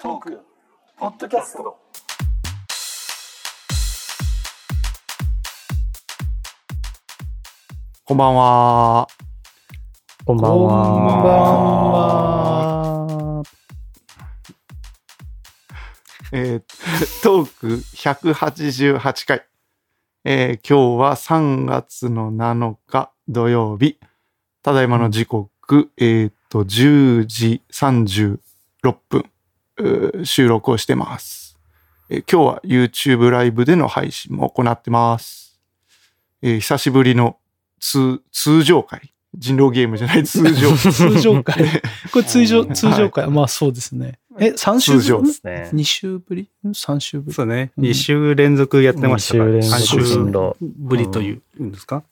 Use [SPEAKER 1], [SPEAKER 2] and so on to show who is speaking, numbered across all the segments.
[SPEAKER 1] トークポッドキャスト
[SPEAKER 2] こんばんは。
[SPEAKER 3] こんばん
[SPEAKER 1] こんばん
[SPEAKER 3] は。
[SPEAKER 1] は
[SPEAKER 2] えー トーク188回。えー今日は3月の7日土曜日。ただいまの時刻、えっ、と、10時36分、収録をしてます、えー今日は YouTube ライブでの配信も行ってます。えー久しぶりの通、通常会。人狼ゲームじゃない 通常。
[SPEAKER 1] 通常会。これ通常、
[SPEAKER 3] はい
[SPEAKER 1] 通常会。まあそうですね。え、3週ぶり？
[SPEAKER 3] ですね。
[SPEAKER 1] 2週ぶり ?3 週ぶり？
[SPEAKER 4] そうね。
[SPEAKER 1] うん
[SPEAKER 4] 2週連続やってましたから。
[SPEAKER 3] 二週連
[SPEAKER 1] 続
[SPEAKER 4] 三
[SPEAKER 3] 頻度
[SPEAKER 4] ぶりというんですか？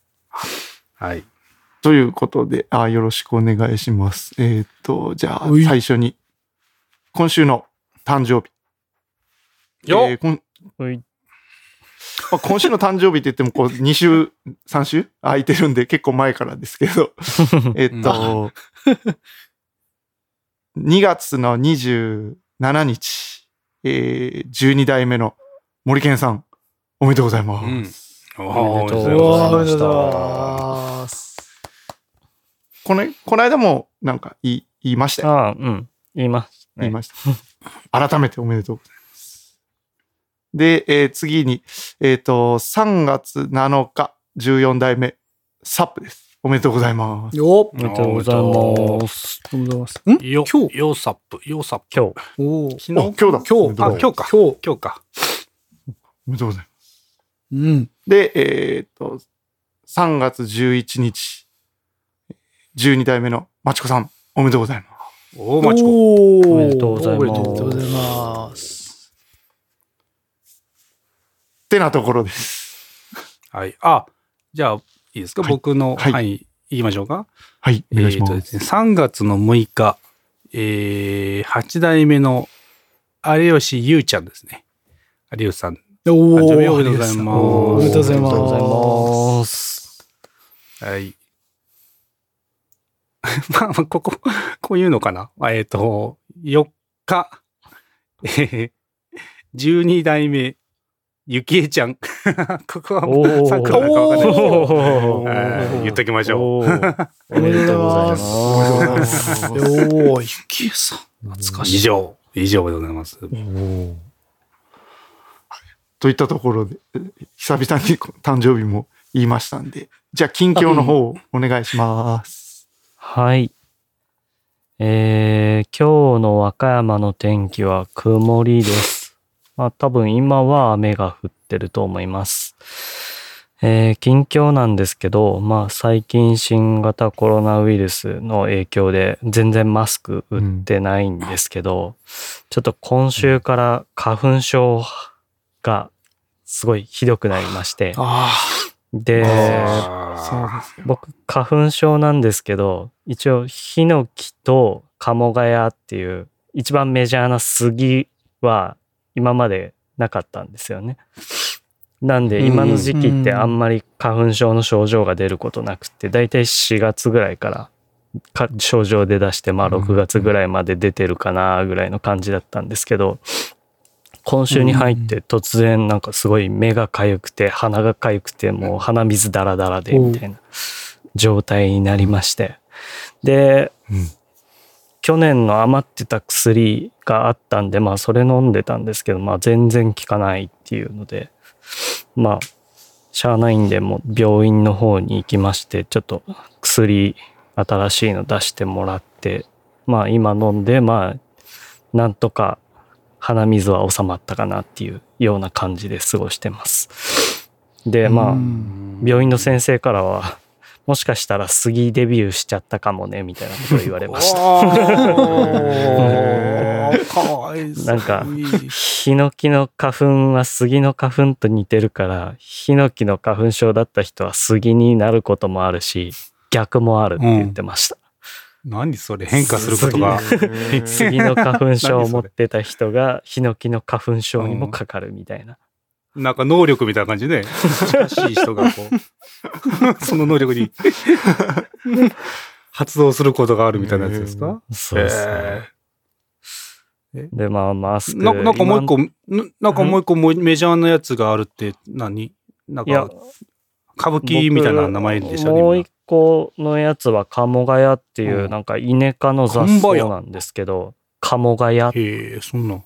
[SPEAKER 4] はい。
[SPEAKER 2] ということで、あよろしくお願いします。えっ、と、じゃあ
[SPEAKER 1] うい、
[SPEAKER 2] 最初に、今週の誕生日。
[SPEAKER 4] よっ
[SPEAKER 2] えーこんまあ今週の誕生日って言っても、こう、2週、3週？空いてるんで、結構前からですけど、えっと、2月の27日、えー、12代目の森健さん、おめでとうございます。
[SPEAKER 4] うん。
[SPEAKER 3] おめでとう
[SPEAKER 1] う
[SPEAKER 3] ございました。
[SPEAKER 2] この、この間も、なんか言い、言いましたよ。
[SPEAKER 3] ああ、うん。言います、ね。
[SPEAKER 2] 言いました。改めておめでとうございます。で、えー次に、えっ、と、3月7日、14代目、サップです。おめでとうございます。
[SPEAKER 1] よっ
[SPEAKER 3] おめでとうございます。
[SPEAKER 1] おめでとうございます。ん？
[SPEAKER 4] よ、
[SPEAKER 1] 今日？
[SPEAKER 4] よサップ、よサップ。
[SPEAKER 3] 今日。
[SPEAKER 1] おー
[SPEAKER 4] 昨日？
[SPEAKER 2] あ今日だ。
[SPEAKER 1] 今日
[SPEAKER 4] あ、今日か。
[SPEAKER 1] 今日。
[SPEAKER 4] 今日か。
[SPEAKER 2] おめでとうございます。
[SPEAKER 1] うん。
[SPEAKER 2] で、えっ、と、3月11日、12代目のマチコさん、おめでとうございます。
[SPEAKER 4] おー、まちこ。
[SPEAKER 1] お
[SPEAKER 3] めでとうございます
[SPEAKER 1] おめでとうございます。
[SPEAKER 2] ってなところです。
[SPEAKER 4] はい。あ、じゃあ、いいですか？
[SPEAKER 2] はい
[SPEAKER 4] 僕の
[SPEAKER 2] はい
[SPEAKER 4] 範囲言いましょうか？
[SPEAKER 2] はい、お
[SPEAKER 4] え
[SPEAKER 2] 願いしま。
[SPEAKER 4] ーとですすね、3月の6日、えー、8代目の有吉優ちゃんですね。有吉さん。
[SPEAKER 1] お
[SPEAKER 4] おめでとうございます
[SPEAKER 1] おめでとうございま
[SPEAKER 3] す。
[SPEAKER 4] はい。まあまあ、ここ、こういうのかな？あえっ、と、4日、えー、12代目、ゆきえちゃん。ここは、
[SPEAKER 3] おー。
[SPEAKER 4] 参考なのかわかんないですけど言っときましょう。
[SPEAKER 3] おめでとうございます。
[SPEAKER 2] お。
[SPEAKER 1] おー、ゆきえさん。懐かしい。
[SPEAKER 4] 以上、以上でございます。
[SPEAKER 2] といったところで、え久々に誕生日も言いましたんで、じゃあ、近況の方をお願いします。
[SPEAKER 3] はい。えー、今日の和歌山の天気は曇りです。まあ多分今は雨が降ってると思います。えー近況なんですけど、まあ最近新型コロナウイルスの影響で全然マスク売ってないんですけど、ちょっと今週から花粉症がすごいひどくなりまして、
[SPEAKER 1] あ
[SPEAKER 3] で。僕花粉症なんですけど一応ヒノキとカモガヤっていう一番メジャーな杉は今までなかったんですよね。なんで
[SPEAKER 4] うん
[SPEAKER 3] 今の時期ってあんまり花粉症の症状が出ることなくてだいたい4月ぐらいからか症状出だしてまあ
[SPEAKER 2] うん
[SPEAKER 3] 6月ぐらいまで出てるかなぐらいの感じだったんですけど今週に入って突然なんかすごい目が痒くて鼻が痒くてもう鼻水ダラダラでみたいな状態になりましてで
[SPEAKER 2] うん
[SPEAKER 3] 去年の余ってた薬があったんでまあそれ飲んでたんですけどまあ全然効かないっていうのでまあしゃあないんでもう病院の方に行きましてちょっと薬新しいの出してもらってまあ今飲んでまあなんとか鼻水は収まったかなっていうような感じで過ごしてます。でまあ
[SPEAKER 1] うん
[SPEAKER 3] 病院の先生からはもしかしたら杉デビューしちゃったかもねみたいなことを言われました。なんかヒノキの花粉は杉の花粉と似てるからヒノキの花粉症だった人は杉になることもあるし逆もあるって言ってました。
[SPEAKER 4] 何それ変化することが。
[SPEAKER 3] 杉の花粉症を持ってた人がヒノキの花粉症にもかかるみたいな。
[SPEAKER 4] なんか能力みたいな感じで、近しい人がこう、その能力に 発動することがあるみたいなやつですか、
[SPEAKER 3] そうですね。
[SPEAKER 4] え？
[SPEAKER 3] で、まあ、マスク。
[SPEAKER 4] ななんかもう一個、
[SPEAKER 3] 今
[SPEAKER 4] ななんかもう一個もうメジャーなやつがあるって何？なんか、歌舞伎みたいな名前でしたね。今
[SPEAKER 3] もう一個のやつは鴨ヶ谷っていうう、
[SPEAKER 4] ん
[SPEAKER 3] なんかイネ科の雑草なんですけど、鴨ヶ谷。
[SPEAKER 4] へえ、そんな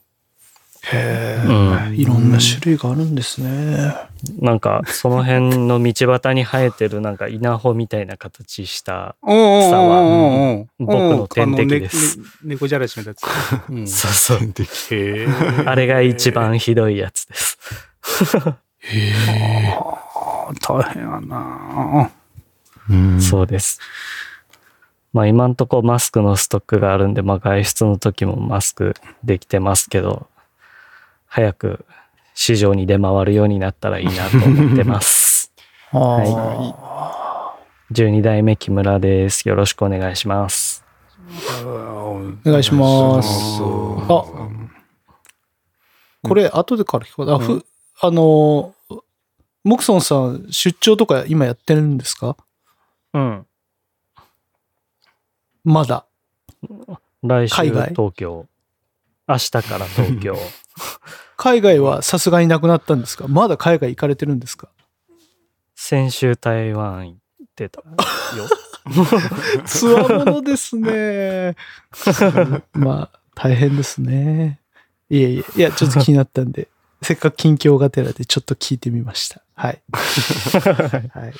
[SPEAKER 4] ん。
[SPEAKER 1] へ
[SPEAKER 3] うん
[SPEAKER 1] え。いろんな種類があるんですね。
[SPEAKER 3] なんか、その辺の道端に生えてるなんか稲穂みたいな形した、
[SPEAKER 4] おーおーおーおー
[SPEAKER 3] 僕の天敵です
[SPEAKER 4] 猫じゃらしのやつ。うん
[SPEAKER 3] そうそう。
[SPEAKER 4] へえ。
[SPEAKER 3] あれが一番ひどいやつです。
[SPEAKER 4] あー大変やな
[SPEAKER 2] うん
[SPEAKER 3] そうです。まあ今んとこマスクのストックがあるんで、まあ外出の時もマスクできてますけど、早く市場に出回るようになったらいいなと思ってます。
[SPEAKER 1] あ
[SPEAKER 3] 12代目木村です。よろしくお願いします。
[SPEAKER 4] お
[SPEAKER 1] お願いします。
[SPEAKER 2] そう
[SPEAKER 1] あこれ、後でから聞こう。あ、ふ、あの、モクソンさん、出張とか今やってるんですか？
[SPEAKER 3] うん。
[SPEAKER 1] まだ。
[SPEAKER 3] 来週東京。明日から東京。
[SPEAKER 1] 海外はさすがになくなったんですか？まだ海外行かれてるんですか？
[SPEAKER 3] 先週台湾行ってたよ。
[SPEAKER 1] つわものですね。まあ、大変ですね。いえいえ、いや、ちょっと気になったんで、せっかく近況がてらでちょっと聞いてみました。はい。は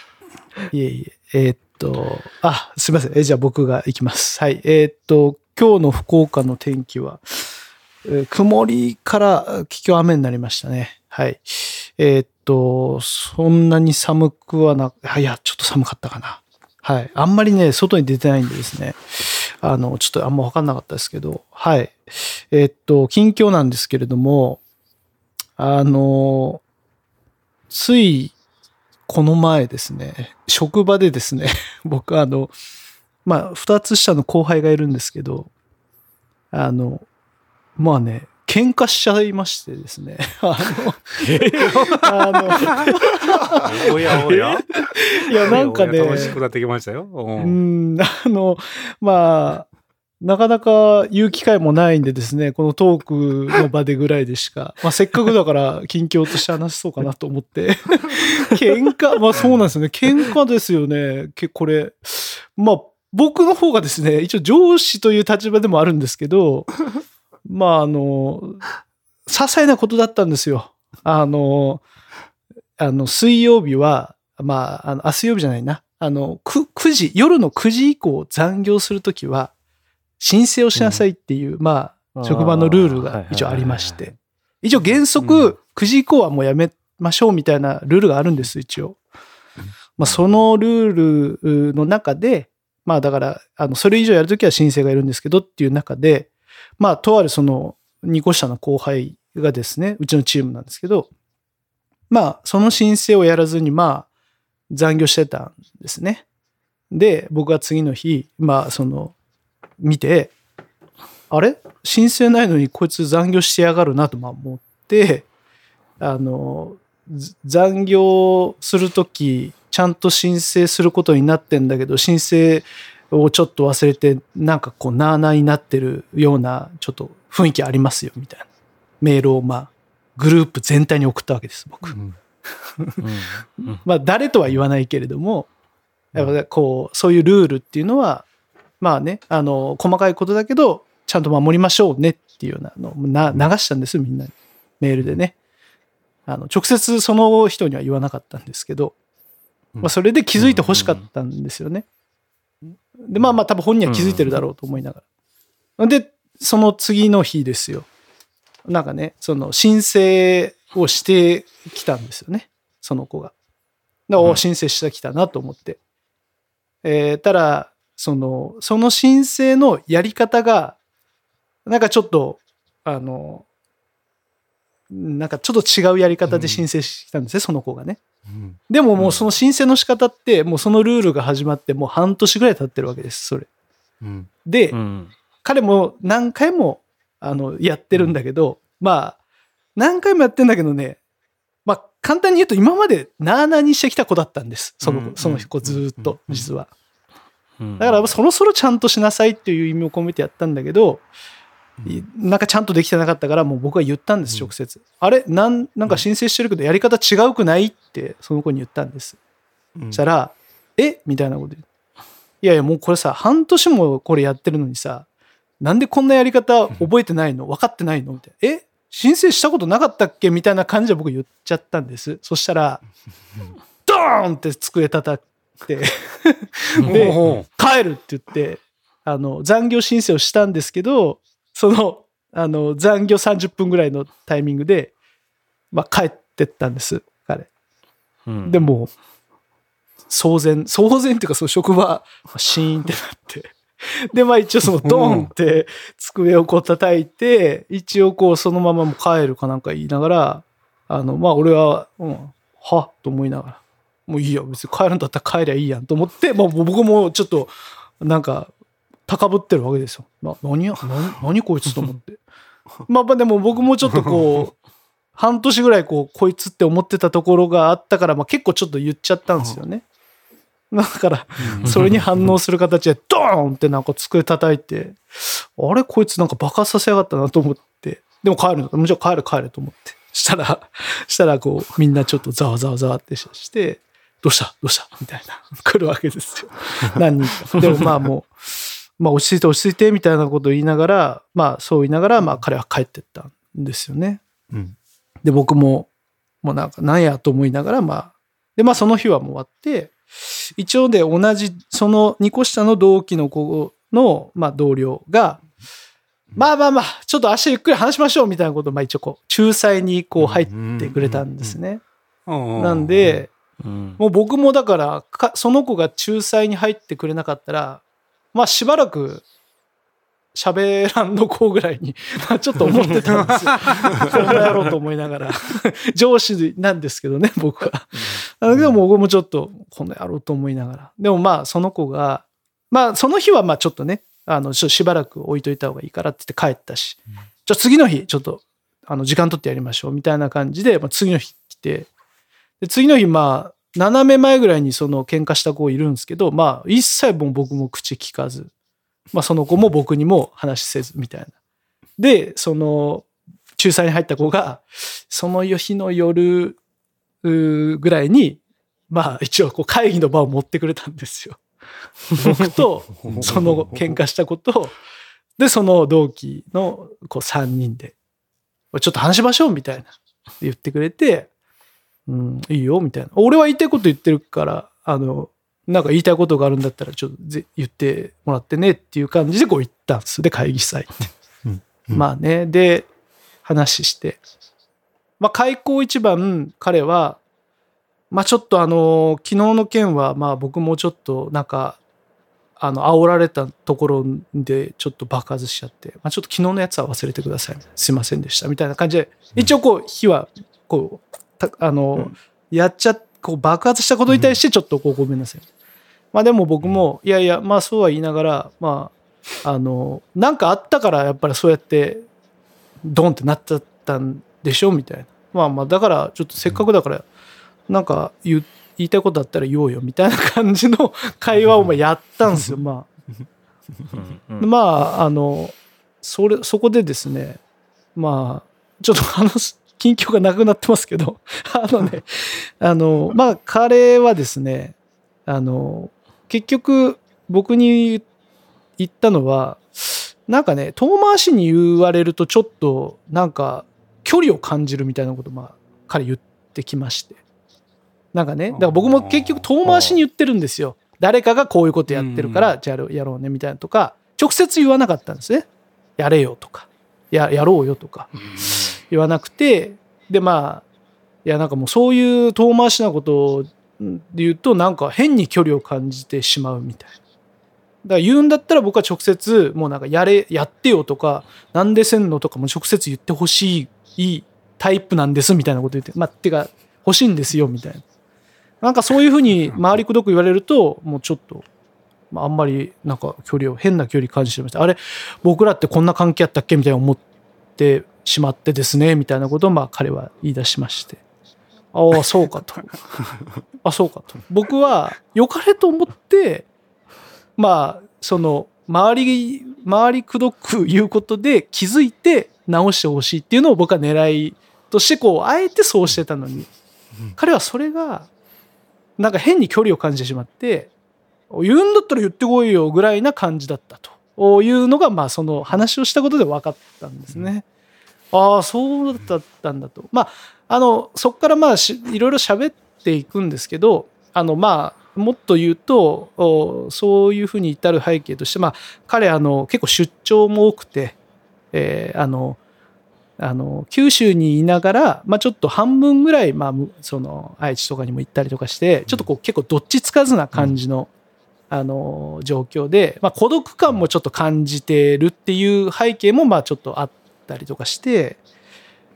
[SPEAKER 1] い。いえいえ、えーっと、あ、すいません。えじゃあ僕が行きます。はい。えーっと、今日の福岡の天気は、えー曇りから結局雨になりましたね。はい。えーっと、そんなに寒くはな、いや、ちょっと寒かったかな。はい。あんまりね、外に出てないんでですね。あの、ちょっとあんま分かんなかったですけど、はい。えーっと、近況なんですけれども、あの、つい、この前ですね、職場でですね、僕あの、まあ、二つ下の後輩がいるんですけど、あの、まあね、喧嘩しちゃいましてですね、あの、あの、
[SPEAKER 4] おやおや？
[SPEAKER 1] いや、なんかね、
[SPEAKER 4] 楽しくなってきましたよ。う
[SPEAKER 1] うんん、あの、まあ、なかなか言う機会もないんでですね、このトークの場でぐらいでしか、まあせっかくだから近況として話そうかなと思って、喧嘩、まあそうなんですよね、喧嘩ですよね、けこれ。まあ僕の方がですね、一応上司という立場でもあるんですけど、まああの、些細なことだったんですよ。あの、あの、水曜日は、まあ、あの、あ、水曜日じゃないな。あの、く、9時、夜の9時以降残業するときは、申請をしなさいっていう、まあ、職場のルールが一応ありまして。一応原則、9時以降はもうやめましょうみたいなルールがあるんです、一応。まあ、そのルールの中で、まあだから、あの、それ以上やるときは申請がいるんですけどっていう中で、まあ、とあるその、2個下の後輩がですね、うちのチームなんですけど、まあ、その申請をやらずに、まあ、残業してたんですね。で、僕は次の日、まあ、その、見て、あれ？申請ないのにこいつ残業してやがるなとまあ思って、あの、残業するとき、ちゃんと申請することになってんだけど、申請をちょっと忘れて、なんかこう、なあなあになってるような、ちょっと雰囲気ありますよ、みたいな。メールを、まあ、グループ全体に送ったわけです、僕。
[SPEAKER 3] うん
[SPEAKER 1] まあ、誰とは言わないけれども、やっぱこう、そういうルールっていうのは、まあね、あの、細かいことだけど、ちゃんと守りましょうねっていうようなのをな流したんですよ、みんなに。メールでね。あの、直接その人には言わなかったんですけど、まあ、それで気づいて欲しかったんですよね。で、まあまあ多分本人は気づいてるだろうと思いながら。で、その次の日ですよ。なんかね、その申請をしてきたんですよね。その子が。で、お申請してきたなと思って。えーただ、その、その申請のやり方が、なんかちょっと、あの、なんかちょっと違うやり方で申請したんですね、その子がね。
[SPEAKER 2] うん。
[SPEAKER 1] でももうその申請の仕方って、もうそのルールが始まってもう半年ぐらい経ってるわけです、それ。
[SPEAKER 2] うん。
[SPEAKER 1] で、
[SPEAKER 3] うん。
[SPEAKER 1] 彼も何回もあのやってるんだけど、まあ、何回もやってんだけどね、まあ、簡単に言うと今までなあなあにしてきた子だったんです。その
[SPEAKER 2] うん。
[SPEAKER 1] 子、その子ずーっと、
[SPEAKER 2] うん。
[SPEAKER 1] 実は。
[SPEAKER 3] うん。
[SPEAKER 1] だからそろそろちゃんとしなさいっていう意味を込めてやったんだけど、いなんかちゃんとできてなかったから、もう僕は言ったんです、直接。あれ？なん、なんか申請してるけど、やり方違うくない？って、その子に言ったんです。
[SPEAKER 2] うん
[SPEAKER 1] そしたら、え？みたいなこと。いやいや、もうこれさ、半年もこれやってるのにさ、なんでこんなやり方覚えてないの？分かってないの？みたいな。え？申請したことなかったっけ？みたいな感じで僕言っちゃったんです。そしたら、ドーンって机叩いて、で帰るって言って、あの、残業申請をしたんですけど、その、あの、残業30分ぐらいのタイミングで、まあ、帰ってったんです、彼。
[SPEAKER 3] うん
[SPEAKER 1] でも、騒然、騒然っていうか、その職場、シーンってなって。で、まあ一応そのドーンって机をこう叩いて、一応こうそのままもう帰るかなんか言いながら、あの、まあ俺は、うん、は？と思いながら、もういいよ、別に帰るんだったら帰りゃいいやんと思って、まあ僕もちょっと、なんか、高ぶってるわけですよ。な何や、何？何こいつと思って。まあまあでも僕もちょっとこう、半年ぐらいこう、こいつって思ってたところがあったから、まあ結構ちょっと言っちゃったんですよね。だから、それに反応する形で、ドーンってなんか机叩いて、あれ？こいつなんか爆発させやがったなと思って、でも帰るのもちろん帰る帰ると思って。したら、したらこう、みんなちょっとざわざわざわってして、どうした？どうした？みたいな、来るわけですよ。何人か。でもまあもう、まあ落ち着いて落ち着いてみたいなことを言いながら、まあそう言いながら、まあ彼は帰ってったんですよね。
[SPEAKER 2] うん
[SPEAKER 1] で、僕も、もうなんか、なんやと思いながら、まあ、で、まあその日はもう終わって、一応で同じ、その2個下の同期の子の、まあ同僚が、まあまあまあ、ちょっと明日ゆっくり話しましょうみたいなことを、まあ一応こう、仲裁にこう入ってくれたんですね。なんで、
[SPEAKER 3] うん
[SPEAKER 1] もう僕もだからか、その子が仲裁に入ってくれなかったら、まあしばらく喋らんの子ぐらいに、まあちょっと思ってたんですよ。こんなやろうと思いながら。上司なんですけどね、僕は。だけども僕もちょっと、こんなやろうと思いながら。でもまあその子が、まあその日はまあちょっとね、あの、ちょっとしばらく置いといた方がいいからって言って帰ったし、じゃあ次の日、ちょっと、あの、時間取ってやりましょう、みたいな感じで、まあ、次の日来て、で、次の日、まあ、斜め前ぐらいにその喧嘩した子いるんですけど、まあ、一切も僕も口聞かず、まあ、その子も僕にも話せず、みたいな。で、その、仲裁に入った子が、その日の夜ぐらいに、まあ、一応こう会議の場を持ってくれたんですよ。僕と、その喧嘩した子と、で、その同期のこう3人で、ちょっと話しましょうみたいな言ってくれて、うん、いいよみたいな。俺は言いたいこと言ってるから、あの、なんか言いたいことがあるんだったらちょっとぜ言ってもらってねっていう感じでこう言ったんですで、会議祭って。
[SPEAKER 2] うん
[SPEAKER 1] まあね、で、話して。まあ、開口一番、彼は、まあちょっとあの、昨日の件は、まあ僕もちょっとなんか、あの、煽られたところでちょっと爆発しちゃって、まあちょっと昨日のやつは忘れてください。すいませんでした。みたいな感じで、一応こう、火は、こう、たあの、やっちゃ、こう爆発したことに対してちょっとこうごめんなさい。まあでも僕も、いやいや、まあそうは言いながら、まあ、あの、なんかあったからやっぱりそうやって、ドンってなっちゃったんでしょみたいな。まあまあ、だから、ちょっとせっかくだから、なんか言う言いたいことあったら言おうよ、みたいな感じの 会話をまあやったんですよ、ま
[SPEAKER 3] うん
[SPEAKER 1] あ。まあ、あの、それ、そこでですね、まあ、ちょっと話す、近況がなくなってますけど、あのね、あの、まあ、彼はですね、あの、結局、僕に言ったのは、なんかね、遠回しに言われるとちょっと、なんか、距離を感じるみたいなこと、まあ、彼言ってきまして。なんかね、だから僕も結局遠回しに言ってるんですよ。誰かがこういうことやってるから、じゃあやろうね、みたいなとか、直接言わなかったんですね。やれよとか、や、やろうよとか、言わなくて、で、まあ、いや、なんかもうそういう遠回しなことで言うと、なんか変に距離を感じてしまうみたいな。だから言うんだったら僕は直接、もうなんかやれ、やってよとか、なんでせんのとかも直接言ってほしいタイプなんですみたいなこと言って、まあ、てか、欲しいんですよみたいな。なんかそういうふうに回りくどく言われると、もうちょっと、まあ、あんまりなんか距離を、変な距離感じてました。あれ、僕らってこんな関係あったっけみたいな思ってしまってですね、みたいなことをまあ彼は言い出しまして。ああ、そうかと。あ、そうかと。僕は良かれと思って、まあ、その、周り、周りくどく言うことで気づいて直してほしいっていうのを僕は狙いとして、こう、あえてそうしてたのに、彼はそれが、なんか変に距離を感じてしまって、言うんだったら言ってこいよぐらいな感じだったというのが、まあ、その話をしたことで分かったんですね。ああ、そうだったんだと。まあ、あの、そこからまあし、いろいろ喋っていくんですけど、あの、まあ、もっと言うと、おそういうふうに至る背景として、まあ、彼、あの、結構出張も多くて、えーあの、あの、九州にいながら、まあ、ちょっと半分ぐらい、まあ、むその、愛知とかにも行ったりとかして、ちょっとこう、結構どっちつかずな感じの、あの、状況で、まあ、孤独感もちょっと感じてるっていう背景も、まあ、ちょっとあったりとかして、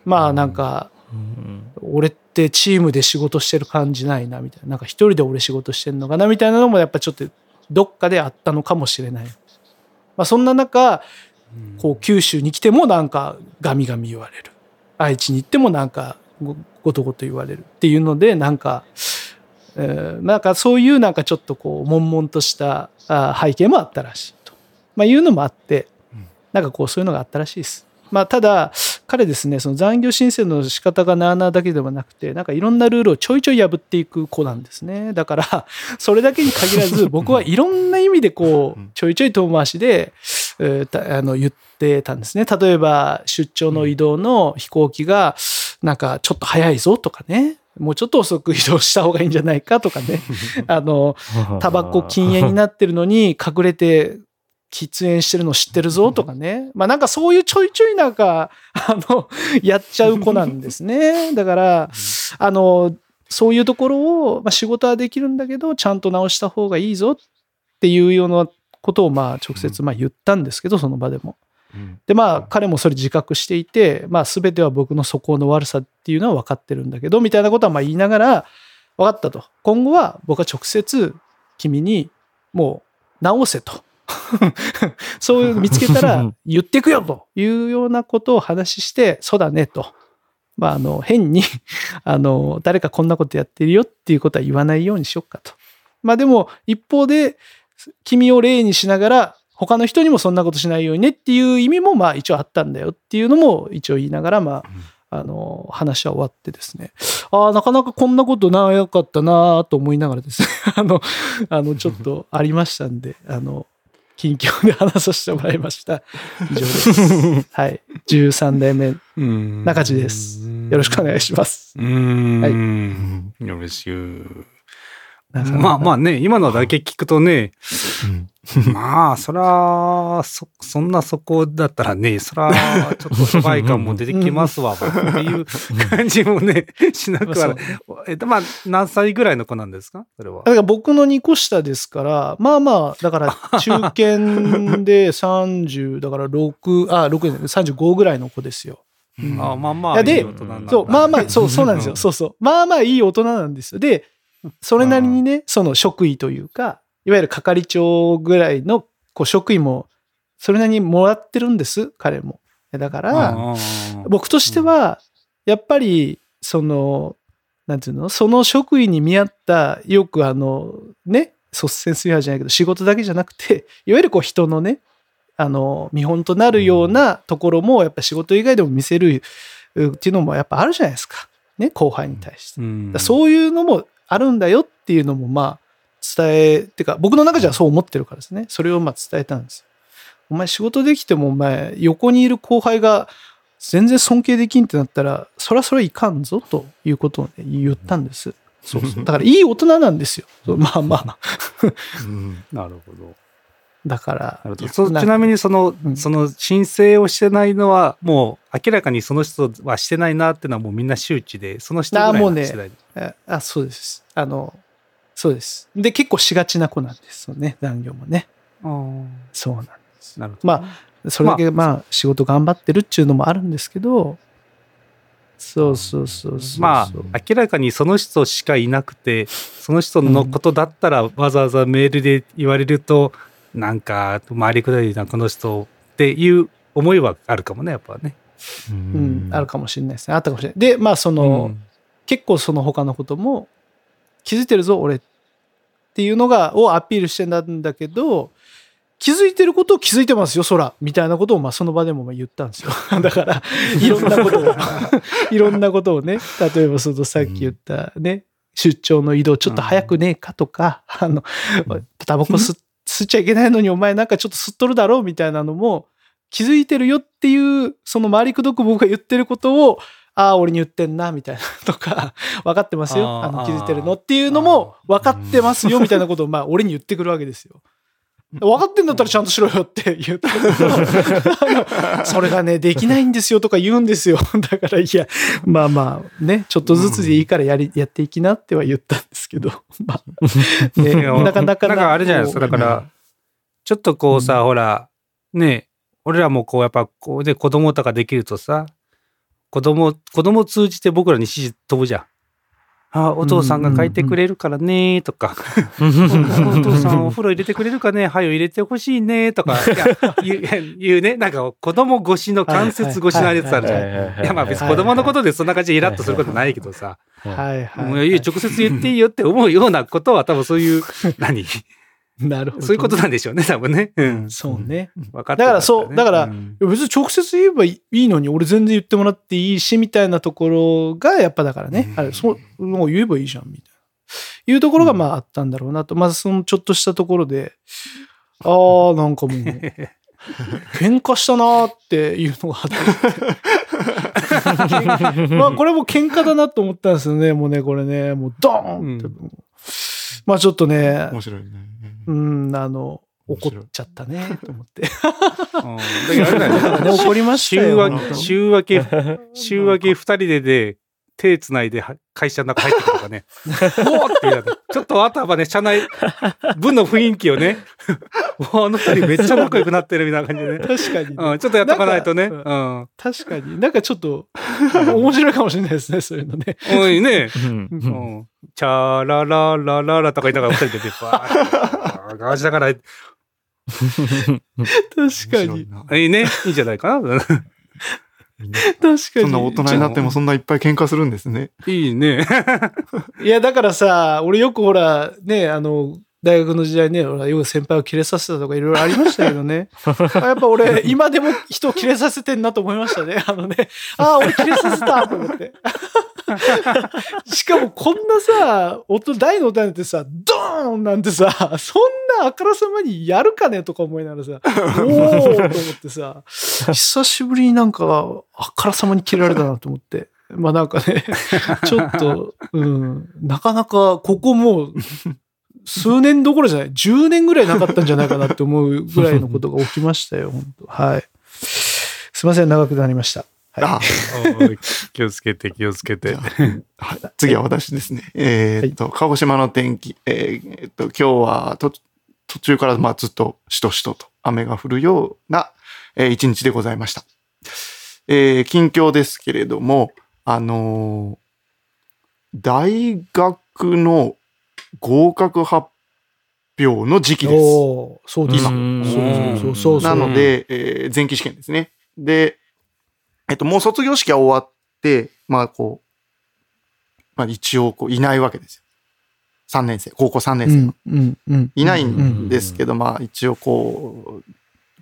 [SPEAKER 1] まあ、なんか、
[SPEAKER 3] うん
[SPEAKER 1] 俺ってチームで仕事してる感じないなみたいな。なんか一人で俺仕事してんのかなみたいなのもやっぱちょっとどっかであったのかもしれない、まあ、そんな中こう九州に来てもなんかガミガミ言われる。愛知に行ってもなんかごごとごと言われるっていうのでなんか、えーなんかそういうなんかちょっとこう悶々としたあ背景もあったらしいと、まあ、いうのもあってなんかこうそういうのがあったらしいです。まあ、ただ彼ですねその残業申請の仕方がなあなあだけではなくてなんかいろんなルールをちょいちょい破っていく子なんですね。だからそれだけに限らず 僕はいろんな意味でこうちょいちょい遠回しで、えーたあの言ってたんですね。例えば出張の移動の飛行機がなんかちょっと早いぞとかね。もうちょっと遅く移動した方がいいんじゃないかとかね。あのタバコ禁煙になってるのに隠れて喫煙してるの知ってるぞとかね。まあなんかそういうちょいちょいなんか、あの、やっちゃう子なんですね。だから、あの、そういうところを、まあ、仕事はできるんだけど、ちゃんと直した方がいいぞっていうようなことを、まあ直接まあ言ったんですけど、その場でも。でまあ彼もそれ自覚していて、まあ、全ては僕の素行の悪さっていうのは分かってるんだけどみたいなことはまあ言いながら分かったと今後は僕は直接君にもう直せと そういうの見つけたら 言ってくよというようなことを話してそうだねと。まあ、あの変に あの誰かこんなことやってるよっていうことは言わないようにしよっかと。まあでも一方で君を例にしながら他の人にもそんなことしないようにねっていう意味もまあ一応あったんだよっていうのも一応言いながらまああの話は終わってですねああなかなかこんなことなかったなと思いながらですねあのあのちょっとありましたんであの近況で話させてもらいました。以上です。はい。13代目。
[SPEAKER 4] うん。
[SPEAKER 1] 中地です。よろしくお願いします。
[SPEAKER 4] うーん。よろしく。まあまあね、今のだけ聞くとね、まあ、そら、そ、そんなそこだったらね、そら、ちょっと疎外感も出てきますわ、っていう感じもね、しなくは。えっと、まあ、何歳ぐらいの子なんですか？それは
[SPEAKER 1] だ。から僕の2個下ですから、まあまあ、だから中堅で30、だから6、あ、6じゃない35ぐらいの子ですよ。うん
[SPEAKER 4] あまあまあ、
[SPEAKER 1] い
[SPEAKER 4] いい大人なんだ
[SPEAKER 1] そう、まあまあ、そう、そうなんですよ。そうそう。まあまあいい大人なんですよ。で、それなりにね、その職位というか、いわゆる係長ぐらいのこう職位も、それなりにもらってるんです、彼も。だから、僕としては、やっぱり、その、なんていうのその職位に見合った、よくあの、ね、率先するじゃないけど、仕事だけじゃなくて、いわゆるこう人のね、あの、見本となるようなところも、やっぱ仕事以外でも見せるっていうのもやっぱあるじゃないですか。ね、後輩に対して。そういうのもあるんだよっていうのも、まあ、伝え、てか、僕の中じゃそう思ってるからですね。それをまあ伝えたんですよ。お前仕事できても、お前、横にいる後輩が全然尊敬できんってなったら、そらそらいかんぞということを、ね、言ったんです。そうそう。だから、いい大人なんですよ。まあまあ。
[SPEAKER 4] なるほど。
[SPEAKER 1] だから
[SPEAKER 4] ちなみにその、
[SPEAKER 1] うん
[SPEAKER 4] その申請をしてないのは、もう明らかにその人はしてないなっていうのはもうみんな周知で、その人ぐらい
[SPEAKER 1] あもうね
[SPEAKER 4] の世代
[SPEAKER 1] ああ、そうです。あの、そうです。で、結構しがちな子なんですよね。残業もね。そうなんです。
[SPEAKER 4] なるほど。
[SPEAKER 1] まあ、それだけまあ仕事頑張ってるっていうのもあるんですけど、そうそうそうそう。
[SPEAKER 4] まあ、明らかにその人しかいなくて、その人のことだったらわざわざメールで言われると、なんか、回りくどいな、この人っていう思いはあるかもね、やっぱね。
[SPEAKER 1] うん、あるかもしれないですね。あったかもしれない。で、まあその、
[SPEAKER 4] うん
[SPEAKER 1] 結構その他のことも気づいてるぞ俺っていうのがをアピールしてたんだけど気づいてることを気づいてますよ、そら。みたいなことを、まあ、その場でもまあ言ったんですよ。だから、いろんなことを、いろんなことをね、例えば、そのさっき言ったね、出張の移動ちょっと早くねえかとか、あの、タバコ吸吸っちゃいけないのにお前なんかちょっと吸っとるだろうみたいなのも気づいてるよっていう、その回りくどく僕が言ってることを、ああ、俺に言ってんな、みたいなとか、分かってますよ。
[SPEAKER 4] あ
[SPEAKER 1] の気づいてるのっていうのも分かってますよ、みたいなことを、まあ、俺に言ってくるわけですよ。分かってんだったらちゃんとしろよって 言ったけど、それがね、できないんですよとか言うんですよ。だから、いや、まあまあ、ね、ちょっとずつでいいからやり、やっていきなっては言ったんですけど、まあ、ね、なかなか
[SPEAKER 4] なんかあれじゃないですか。だから、ちょっとこうさ、ほら、ね、俺らもこう、やっぱ、こうで子供とかできるとさ、子供、子供通じて僕らに指示飛ぶじゃん。あ、お父さんが書いてくれるからねとか、おお父さんお風呂入れてくれるかね、はよ入れてほしいねとか、いや言うね、なんか子供越しの間接越しのやつあるじゃん。いやまあ別に子供のことでそんな感じでイラッとすることないけどさ、
[SPEAKER 1] はいはい。
[SPEAKER 4] もういや直接言っていいよって思うようなことは多分そういう、何？
[SPEAKER 1] なるほど。
[SPEAKER 4] そういうことなんでしょうね、多分ね。うん。
[SPEAKER 1] そうね。
[SPEAKER 4] 分かって
[SPEAKER 1] だからそう、だから、
[SPEAKER 4] うん
[SPEAKER 1] 別に直接言えばいいのに、俺全然言ってもらっていいし、みたいなところが、やっぱだからね、あれ、そう、もう言えばいいじゃん、みたいな。いうところが、まあ、あったんだろうなと。まず、そのちょっとしたところで、ああ、なんかもう、喧嘩したなーっていうのがあって。まあ、これも喧嘩だなと思ったんですよね、もうね、これね、もうドーンって。まあ、ちょっとね、
[SPEAKER 2] 面白いね。
[SPEAKER 1] うん、あの、怒っちゃったね、と思って。
[SPEAKER 4] ね
[SPEAKER 1] ね怒りました
[SPEAKER 4] 週
[SPEAKER 1] よ。
[SPEAKER 4] 明け、週明け、週明け二人でで、手つないでは会社の中入ってくるとかね。おーってちょっと頭ね、社内、部の雰囲気をね、おあの二人めっちゃ仲良くなってるみたいな感じでね。
[SPEAKER 1] 確かにね、
[SPEAKER 4] うん、ちょっとやっとかないとね。うん。
[SPEAKER 1] 確かに。なんかちょっと、面白いかもしれないですね、そういうのね。
[SPEAKER 4] おいね。
[SPEAKER 3] うん
[SPEAKER 4] う。ん。チャラララララとか言いながら二人で出て、バーッガージだから、い
[SPEAKER 1] 確か
[SPEAKER 2] にい
[SPEAKER 1] に。
[SPEAKER 2] な。
[SPEAKER 4] いね。いいんじゃないかな。
[SPEAKER 1] 確かに。
[SPEAKER 2] そんな大人になってもそんないっぱい喧嘩するんですね。
[SPEAKER 4] いいね。
[SPEAKER 1] いや、だからさ、俺よくほら、ね、あの、大学の時代ね、ほらよく先輩をキレさせたとかいろいろありましたけどね。やっぱ俺、今でも人をキレさせてんなと思いましたね。あのね、ああ、俺キレさせたと思って。しかもこんなさ、音、大の音なんてさ、ドーンなんてさ、そんなあからさまにやるかねとか思いながらさ、おーと思ってさ、久しぶりになんかあからさまに切られたなと思って。まあなんかね、ちょっと、うん、なかなかここもう、数年どころじゃない、10年ぐらいなかったんじゃないかなって思うぐらいのことが起きましたよ、本当はい。すいません、長くなりました。
[SPEAKER 2] あ
[SPEAKER 4] おい気をつけて、気をつけて。
[SPEAKER 2] はい、次は私ですね。えーっと、鹿児島の天気。えーえーっと、今日はと途中からまあずっとしとしとと雨が降るような、えー一日でございました。えー近況ですけれども、あのー大学の合格発表の時期です。
[SPEAKER 1] そうです。
[SPEAKER 3] 今
[SPEAKER 1] そうそう。
[SPEAKER 2] なので、えー前期試験ですね。で、えっと、もう卒業式は終わって、まあ、こう、まあ、一応、こう、いないわけですよ。3年生、高校3年生の。
[SPEAKER 1] うん、うん、うん。
[SPEAKER 2] いないんですけど、まあ、一応、こう、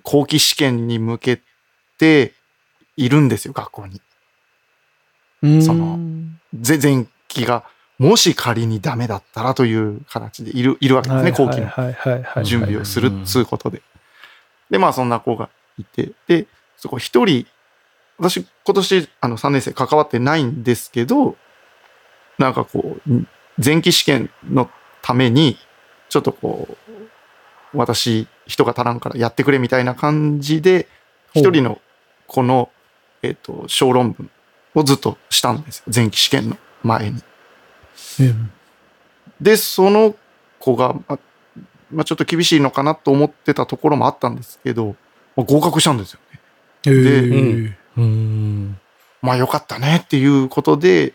[SPEAKER 2] 後期試験に向けて、いるんですよ、学校に。
[SPEAKER 1] うん
[SPEAKER 2] そのぜ前期が、もし仮にダメだったらという形でいる、いるわけですね、後期の。準備をするっつうことで。で、まあそんな子がいて、で、そこ一人、私今年あの3年生関わってないんですけど、なんかこう、前期試験のために、ちょっとこう、私人が足らんからやってくれみたいな感じで、一人のこの、えっ、と、小論文をずっとしたんですよ。前期試験の前に。
[SPEAKER 1] うん。
[SPEAKER 2] で、その子が、まあまあ、ちょっと厳しいのかなと思ってたところもあったんですけど、まあ合格したんですよね。
[SPEAKER 1] へー。
[SPEAKER 3] うん。
[SPEAKER 2] まあよかったねっていうことで、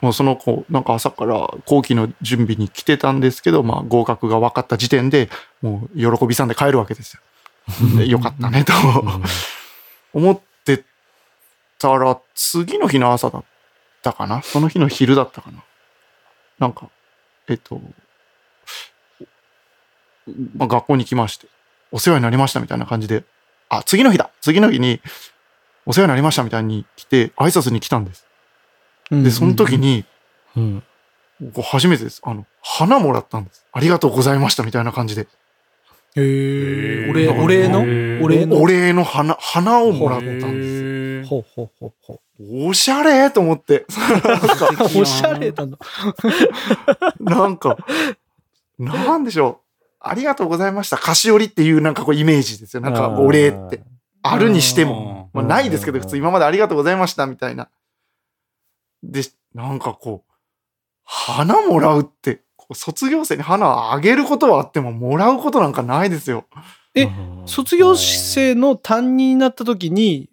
[SPEAKER 2] もうその子、なんか朝から後期の準備に来てたんですけど、まあ合格が分かった時点でもう喜びさんで帰るわけですよ。でよかったねと。思ってたら、次の日の朝だったかな？その日の昼だったかな？なんか、えっと、まあ、学校に来まして。お世話になりましたみたいな感じで、あ、次の日だ次の日に、お世話になりましたみたいに来て、挨拶に来たんです。で、その時に、
[SPEAKER 3] うん。
[SPEAKER 2] こう初めてです。あの、花もらったんです。ありがとうございましたみたいな感じで。
[SPEAKER 1] へえ。お礼、お礼の？お礼の？
[SPEAKER 2] お礼の花、花をもらったんです。
[SPEAKER 1] ほうほうほうほ
[SPEAKER 2] おしゃれと思って。
[SPEAKER 1] う。おしゃれだな。
[SPEAKER 2] なんか、なんでしょう。ありがとうございました。菓子折りっていうなんかこうイメージですよ。なんかお礼って。あるにしても。まあ、ないですけど、普通今までありがとうございましたみたいな。で、なんかこう、花もらうって、こう卒業生に花あげることはあっても、もらうことなんかないですよ。
[SPEAKER 1] え
[SPEAKER 3] うん
[SPEAKER 1] 卒業生の担任になった時に、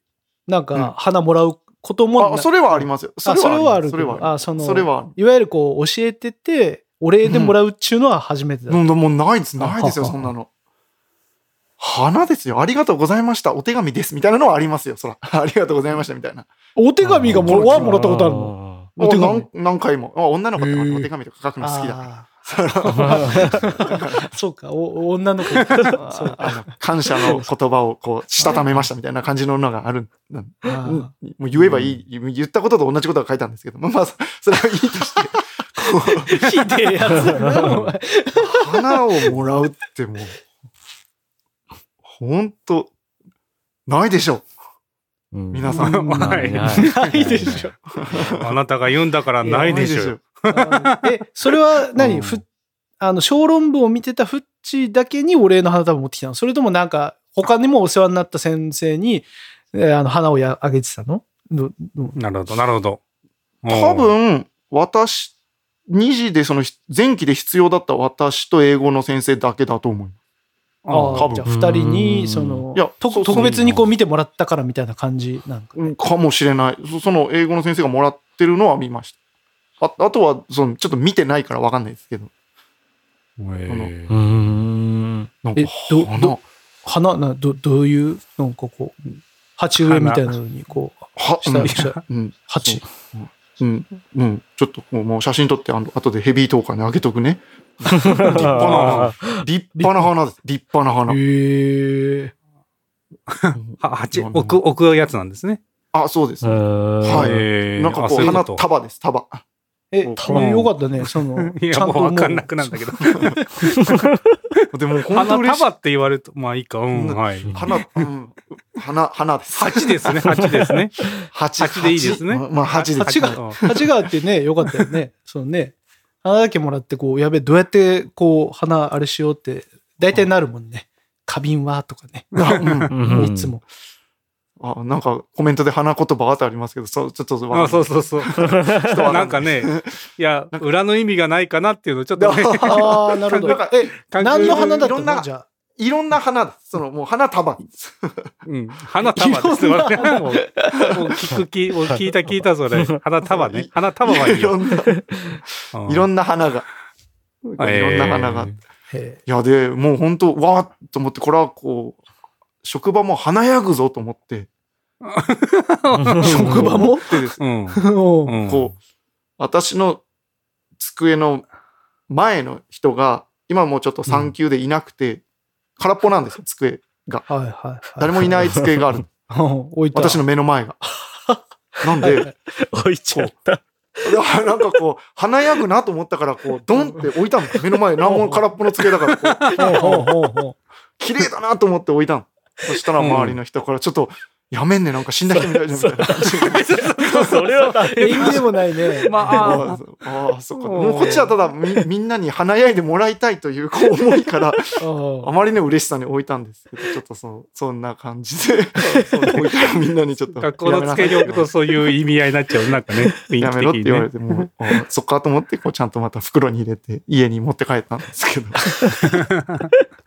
[SPEAKER 1] なんか花もらうことも、
[SPEAKER 2] あ、それはありますよ。
[SPEAKER 1] あそれはある
[SPEAKER 2] それは
[SPEAKER 1] その
[SPEAKER 2] それは。
[SPEAKER 1] いわゆるこう教えてて、お礼でもらうっちゅうのは初めてだ。
[SPEAKER 2] もうもうないです、ないですよ、
[SPEAKER 1] あ
[SPEAKER 2] そんなの。花ですよ。ありがとうございました。お手紙です。みたいなのはありますよ。そら。ありがとうございました。みたいな。
[SPEAKER 1] お手紙がも
[SPEAKER 2] あー
[SPEAKER 1] はもらったことあるのお手紙
[SPEAKER 2] 何何回も。あ女の子ってお手紙とか書くの好きだから。
[SPEAKER 1] そうか、お女の子。そう
[SPEAKER 2] あの感謝の言葉をこう、したためましたみたいな感じののがある。もう言えばいい、言ったことと同じことが書いたんですけど、まあまあ、それはいいとして、こ
[SPEAKER 1] ひでえやつだな、
[SPEAKER 2] 花をもらうってもう、ほんと、ないでしょ。
[SPEAKER 3] うん
[SPEAKER 2] 皆さん
[SPEAKER 4] はい
[SPEAKER 1] ないでしょ。
[SPEAKER 4] あなたが言うんだからないでしょ。
[SPEAKER 1] え、それは何、
[SPEAKER 4] うん
[SPEAKER 1] ふあの、小論文を見てたフッチだけにお礼の花束持ってきたのそれともなんか、他にもお世話になった先生に、えーあの、花をやあげてたの？どど
[SPEAKER 4] なるほど、なるほど。
[SPEAKER 2] 多分、私、2時でその前期で必要だった私と英語の先生だけだと思う。
[SPEAKER 1] あ
[SPEAKER 2] 多分
[SPEAKER 1] あじゃあ二人に、その
[SPEAKER 2] いや、
[SPEAKER 1] 特別にこう見てもらったからみたいな感じなんか。
[SPEAKER 2] うんかもしれない。そその英語の先生がもらってるのは見ました。ああとは、その、ちょっと見てないからわかんないですけど。
[SPEAKER 4] へ
[SPEAKER 3] うーん。
[SPEAKER 2] なんか
[SPEAKER 1] え、ど、
[SPEAKER 2] 花
[SPEAKER 1] ど、花、な、ど、どういう、なんかこう、鉢植えみたいなのに、こう、
[SPEAKER 2] は、
[SPEAKER 1] した、した、
[SPEAKER 2] うん、
[SPEAKER 1] 鉢。
[SPEAKER 2] うん、うん、ちょっともうもう写真撮って、あの、後でヘビートーカーにあげとくね。立派な花。立派な花です。立派な花。
[SPEAKER 1] へえ。
[SPEAKER 4] は、鉢、置く、置くやつなんですね。
[SPEAKER 2] あ、そうです。
[SPEAKER 3] はい。
[SPEAKER 2] なんかこう、花束です、束。
[SPEAKER 1] え、
[SPEAKER 2] うん
[SPEAKER 1] 多分よかったね、その、
[SPEAKER 4] いや、
[SPEAKER 1] ちゃんと
[SPEAKER 4] もうわかんなくなんだけど。
[SPEAKER 2] でも、本当
[SPEAKER 4] 花束って言われると、まあいいか、うん、はい。
[SPEAKER 2] 花、うん、花、花です。
[SPEAKER 4] 鉢ですね、鉢ですね。
[SPEAKER 2] 鉢。
[SPEAKER 4] 鉢でいいですね
[SPEAKER 2] まあ、鉢です。
[SPEAKER 1] 鉢ががあってね、よかったよね。そのね、花だけもらって、こう、やべえ、どうやって、こう、花あれしようって、大体なるもんね。花瓶はとかね。
[SPEAKER 2] あうん
[SPEAKER 3] うん
[SPEAKER 1] いつも。
[SPEAKER 2] あ、なんかコメントで花言葉ってありますけど、そう、ちょっと
[SPEAKER 4] あそうそうそ う。なんかね、いや、裏の意味がないかなっていうのをちょっとね、
[SPEAKER 1] ああ、なるほど
[SPEAKER 2] なんか。
[SPEAKER 1] え、
[SPEAKER 4] 感
[SPEAKER 1] 何の花だった
[SPEAKER 2] いろんな
[SPEAKER 1] のじゃあ。
[SPEAKER 2] いろんな花。その、もう花束です。
[SPEAKER 4] うん、花束です。もうもう聞く気、もう聞いた聞いたそれ。花束ね。花束はいいよ。
[SPEAKER 2] いろんな、いろんな花が。いろんな花が。い
[SPEAKER 1] へ
[SPEAKER 2] や、で、もう本当わーっと思って、これはこう、職場も華やぐぞと思って、
[SPEAKER 1] え職場も
[SPEAKER 2] でですね、こう、私の机の前の人が、今もうちょっと産休でいなくて、空っぽなんですよ、机が。
[SPEAKER 1] はいはいはい。
[SPEAKER 2] 誰もいない机がある。私の目の前が。なんで、
[SPEAKER 3] 置いちゃった。
[SPEAKER 2] いやなんかこう、華やぐなと思ったから、こう、ドンって置いたんです目の前、何も空っぽの机だから、こう、綺麗だなと思って置いたの。そしたら周りの人から、ちょっと、やめんね、なんか死んだ人みたいじゃん、みたいな感じで。
[SPEAKER 3] それは。
[SPEAKER 1] 縁起でもないね。
[SPEAKER 4] まあ、
[SPEAKER 2] あああ、そっか。もうこっちはただみ、みんなに華やいでもらいたいというこう思いから、あまりの嬉しさに置いたんですけど、ちょっとそそんな感じで、置いたらみんなにちょっと。
[SPEAKER 4] 学校の机に置くとそういう意味合いになっちゃう。なんかね、
[SPEAKER 2] やめろって言われ
[SPEAKER 4] ね。
[SPEAKER 2] ても、あそっかと思って、こうちゃんとまた袋に入れて家に持って帰ったんですけど。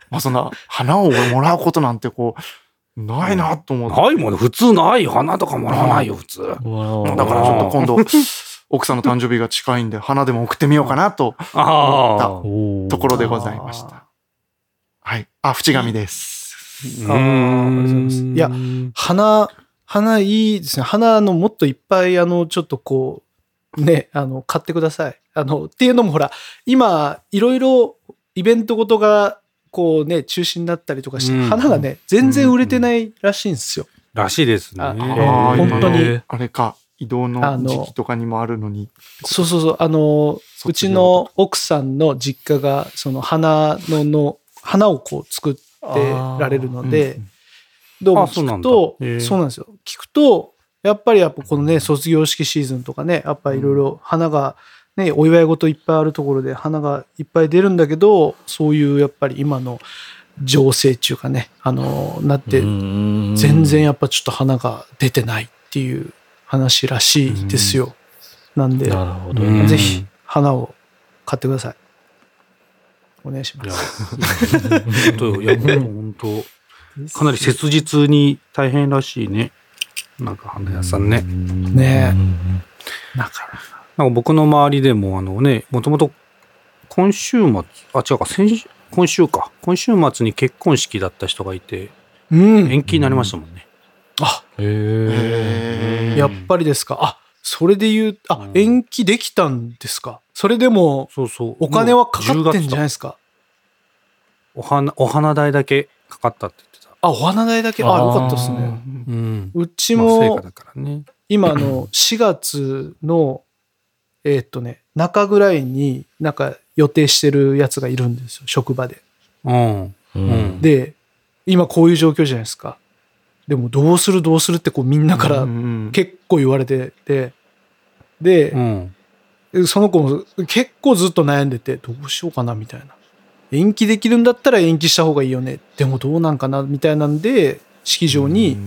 [SPEAKER 2] まあそんな花をもらうことなんてこう、ないなと思って。
[SPEAKER 4] ないもんね。普通ない。花とかもらわないよ、普通。
[SPEAKER 2] だからちょっと今度、奥さんの誕生日が近いんで、花でも送ってみようかなと、
[SPEAKER 4] ああ。
[SPEAKER 2] ところでございました。はい。あ、縁紙です。
[SPEAKER 1] あーありがとうございますいや花、花いいですね。花のもっといっぱい、あの、ちょっとこう、ね、あの、買ってください。あの、っていうのもほら、今、いろいろイベントごとがこうね、中止になったりとかして、
[SPEAKER 4] うん
[SPEAKER 1] 花がね、全然売れてないらしいんですよ。
[SPEAKER 4] らしいですね。
[SPEAKER 1] あ
[SPEAKER 2] あー
[SPEAKER 1] 本当に
[SPEAKER 2] 今あれか、移動
[SPEAKER 1] あ
[SPEAKER 2] の
[SPEAKER 1] の
[SPEAKER 2] 時期とかにもあるのに。
[SPEAKER 1] そうそうそう。あの、うちの奥さんの実家が、その花のの、花をこう作ってられるので、どうも聞くと、そうなんですよ。聞くと、やっぱりやっぱこのね、卒業式シーズンとかね、やっぱいろいろ花が、ね、お祝い事いっぱいあるところで花がいっぱい出るんだけど、そういうやっぱり今の情勢っていうかね、あの、なって、全
[SPEAKER 3] 全
[SPEAKER 1] 然やっぱちょっと花が出てないっていう話らしいですよ。なんで、
[SPEAKER 3] なるほど
[SPEAKER 4] うん
[SPEAKER 3] ね。
[SPEAKER 1] ぜひ花を買ってください。お願いしま
[SPEAKER 4] いや、
[SPEAKER 1] す。
[SPEAKER 4] 本当いや、本当かなり切実に大変らしいね。なんか花屋さんね。
[SPEAKER 1] ねだから。
[SPEAKER 4] なんか僕の周りでも、あのね、もともと今週末、あ、違うか、先週、今週か。今週末に結婚式だった人がいて、
[SPEAKER 1] うん。
[SPEAKER 4] 延期になりましたもんね。
[SPEAKER 1] あ、
[SPEAKER 3] へ
[SPEAKER 2] へー
[SPEAKER 1] やっぱりですか。あ、それで言う、あ、延期できたんですか。それでも、
[SPEAKER 4] そうそう。
[SPEAKER 1] お金はかかってんじゃない
[SPEAKER 4] もう10
[SPEAKER 1] ですか。
[SPEAKER 4] お花、お花代だけかかったって言ってた。
[SPEAKER 1] あ、お花代だけ？あ、
[SPEAKER 3] あー
[SPEAKER 1] よかったですね。
[SPEAKER 4] うん。
[SPEAKER 1] うち
[SPEAKER 4] まあ、成
[SPEAKER 1] も
[SPEAKER 4] 果、だからね。
[SPEAKER 1] 今あの4月のえーっとね中ぐらいになんか予定してるやつがいるんですよ職場で。
[SPEAKER 4] うん。
[SPEAKER 3] うん
[SPEAKER 1] で今こういう状況じゃないですか。でもどうするどうするってこうみんなから
[SPEAKER 2] うん
[SPEAKER 1] 結構言われててで
[SPEAKER 4] う、ん。
[SPEAKER 1] その子も結構ずっと悩んでてどうしようかなみたいな。延期できるんだったら延期した方がいいよね。でもどうなんかなみたいなんで式場に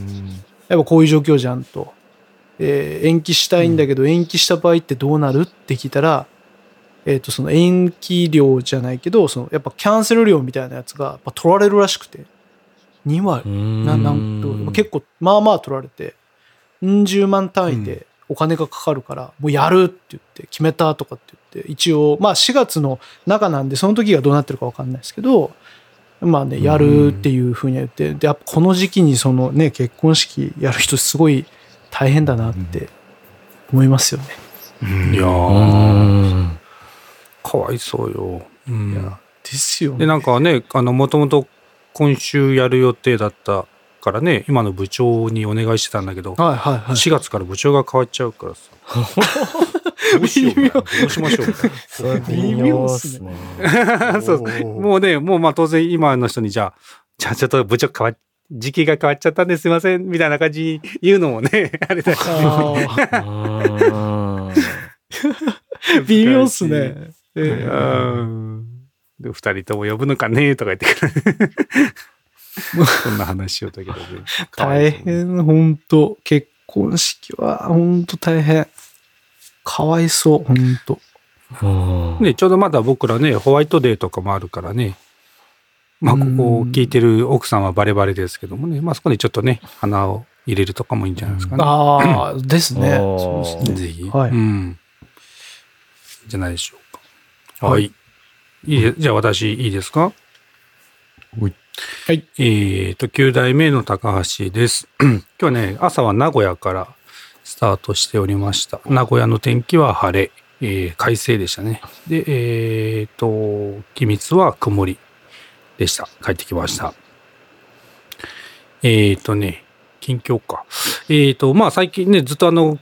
[SPEAKER 1] やっぱこういう状況じゃんと。えー延期したいんだけど、延期した場合ってどうなる？って聞いたら、えっ、と、その延期料じゃないけど、そのやっぱキャンセル料みたいなやつがやっぱ取られるらしくて、2割、ななんと結構、まあまあ取られて、うん十万単位でお金がかかるから、もうやるって言って、決めたとかって言って、一応、まあ4月の中なんで、その時がどうなってるかわかんないですけど、まあね、やるっていうふうには言って、で、やっぱこの時期にそのね、結婚式やる人すごい大変だなって思いますよね。
[SPEAKER 4] いや
[SPEAKER 3] う
[SPEAKER 4] ー、
[SPEAKER 3] ん
[SPEAKER 4] かわいそうよ。うん
[SPEAKER 1] いや、ですよね。
[SPEAKER 4] で、なんかね、あの、もともと今週やる予定だったからね、今の部長にお願いしてたんだけど、
[SPEAKER 1] はいはいはい。
[SPEAKER 4] 4月から部長が変わっちゃうからさ。どうしよううしましょうか。
[SPEAKER 3] それ微妙っすね。
[SPEAKER 4] そうもうね、もうまあ当然今の人にじゃあ、じゃあちょっと部長変わっ、時期が変わっちゃったんですいません、みたいな感じ言うのもね、あれだし。
[SPEAKER 1] 微妙っすね。
[SPEAKER 4] 二人とも呼ぶのかねとか言ってくる。そんな話をだけどね。
[SPEAKER 1] 大変、本当結婚式は本当大変。かわいそう、本当
[SPEAKER 3] うん
[SPEAKER 4] ね、ちょうどまだ僕らね、ホワイトデーとかもあるからね。まあ、ここを聞いてる奥さんはバレバレですけどもね。まあ、そこにちょっとね、花を入れるとかもいいんじゃないですかね。
[SPEAKER 1] ああ、ですね。そうですね。
[SPEAKER 4] ぜひ。
[SPEAKER 1] はい
[SPEAKER 4] うん。じゃないでしょうか。はい。いいでじゃあ私、いいですか？
[SPEAKER 2] はい。
[SPEAKER 1] はい。
[SPEAKER 4] えっ、と、9代目の高橋です。今日はね、朝は名古屋からスタートしておりました。名古屋の天気は晴れ、えー快晴でしたね。で、えっ、と、機密は曇りでした。帰ってきました。えっ、とね、近況か。えっ、と、まあ最近ね、ずっとあの、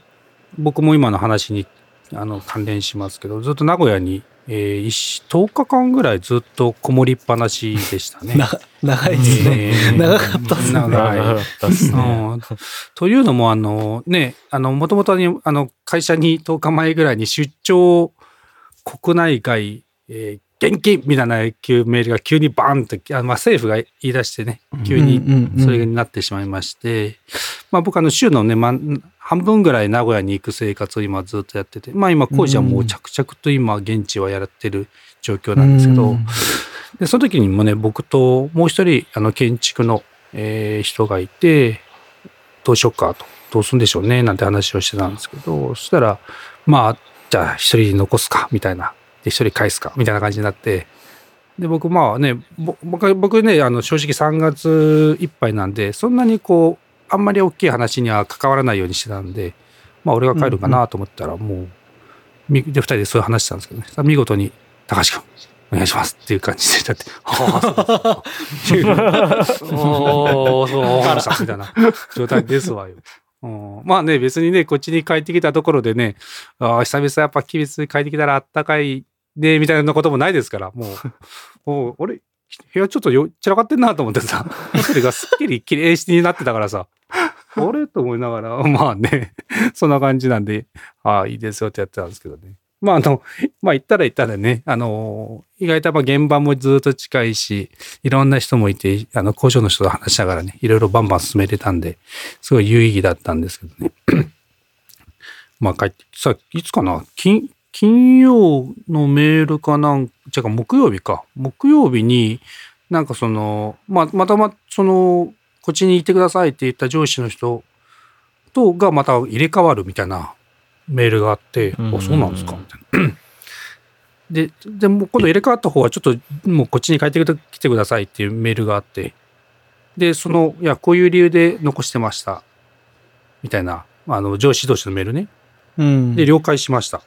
[SPEAKER 4] 僕も今の話にあの関連しますけど、ずっと名古屋に、えー、一10日間ぐらいずっとこもりっぱなしでしたね。
[SPEAKER 1] な長いですね。
[SPEAKER 4] えー
[SPEAKER 1] 長かったっすね
[SPEAKER 4] 長
[SPEAKER 3] かったっすね。
[SPEAKER 4] うんというのも、あのね、あの、もともとに、あの、会社に10日前ぐらいに出張国内外、えー現金みたいな急メールが急にバーンと、あまあ、政府が言い出してね、急にそれになってしまいまして、まあ僕あの週のね、まあ、半分ぐらい名古屋に行く生活を今ずっとやってて、まあ今工事はもう着々と今現地はやってる状況なんですけど、
[SPEAKER 1] うん
[SPEAKER 4] で、その時にもね、僕ともう一人、あの、建築の、えー人がいて、どうしようかと、どうするんでしょうね、なんて話をしてたんですけど、そしたら、まあ、じゃあ一人残すか、みたいな。で、一人返すか、みたいな感じになって、で、僕、まあね、ぼ僕、僕ね、あの、正直3月いっぱいなんで、そんなにこう、あんまり大きい話には関わらないようにしてたんで、まあ、俺が帰るかなと思ったら、もう、みで、二人でそういう話したんですけどね。さ見事に、高橋君、お願いしますっていう感じで、だって、はあ、そう。おー、そう、わかりました、みたいな状態ですわよ。うんまあね、別にね、こっちに帰ってきたところでね、ああ、久々やっぱキビツ帰ってきたらあったかいね、みたいなこともないですから、もう、もう、俺、部屋ちょっとよ散らかってんなと思ってさ、ホテルがすっきり綺麗になってたからさ、あれ？と思いながら、まあね、そんな感じなんで、ああ、いいですよってやってたんですけどね。まああの、まあ行ったら行ったらね、あの、意外とまあ現場もずっと近いし、いろんな人もいて、あの、工場の人と話しながらね、いろいろバンバン進めてたんで、すごい有意義だったんですけどね。まあ帰って、さ、いつかな？金、金曜のメールかなん、違う木曜日か。木曜日に、なんかその、まあ、またま、その、こっちにいてくださいって言った上司の人とがまた入れ替わるみたいなメールがあって、
[SPEAKER 3] うん
[SPEAKER 4] あ、そうなんですかみたいな。で、でも今度入れ替わった方はちょっともうこっちに帰ってきてくださいっていうメールがあって、で、その、いや、こういう理由で残してました。みたいな、あの、上司同士のメールね。
[SPEAKER 1] うん。
[SPEAKER 4] で、了解しました。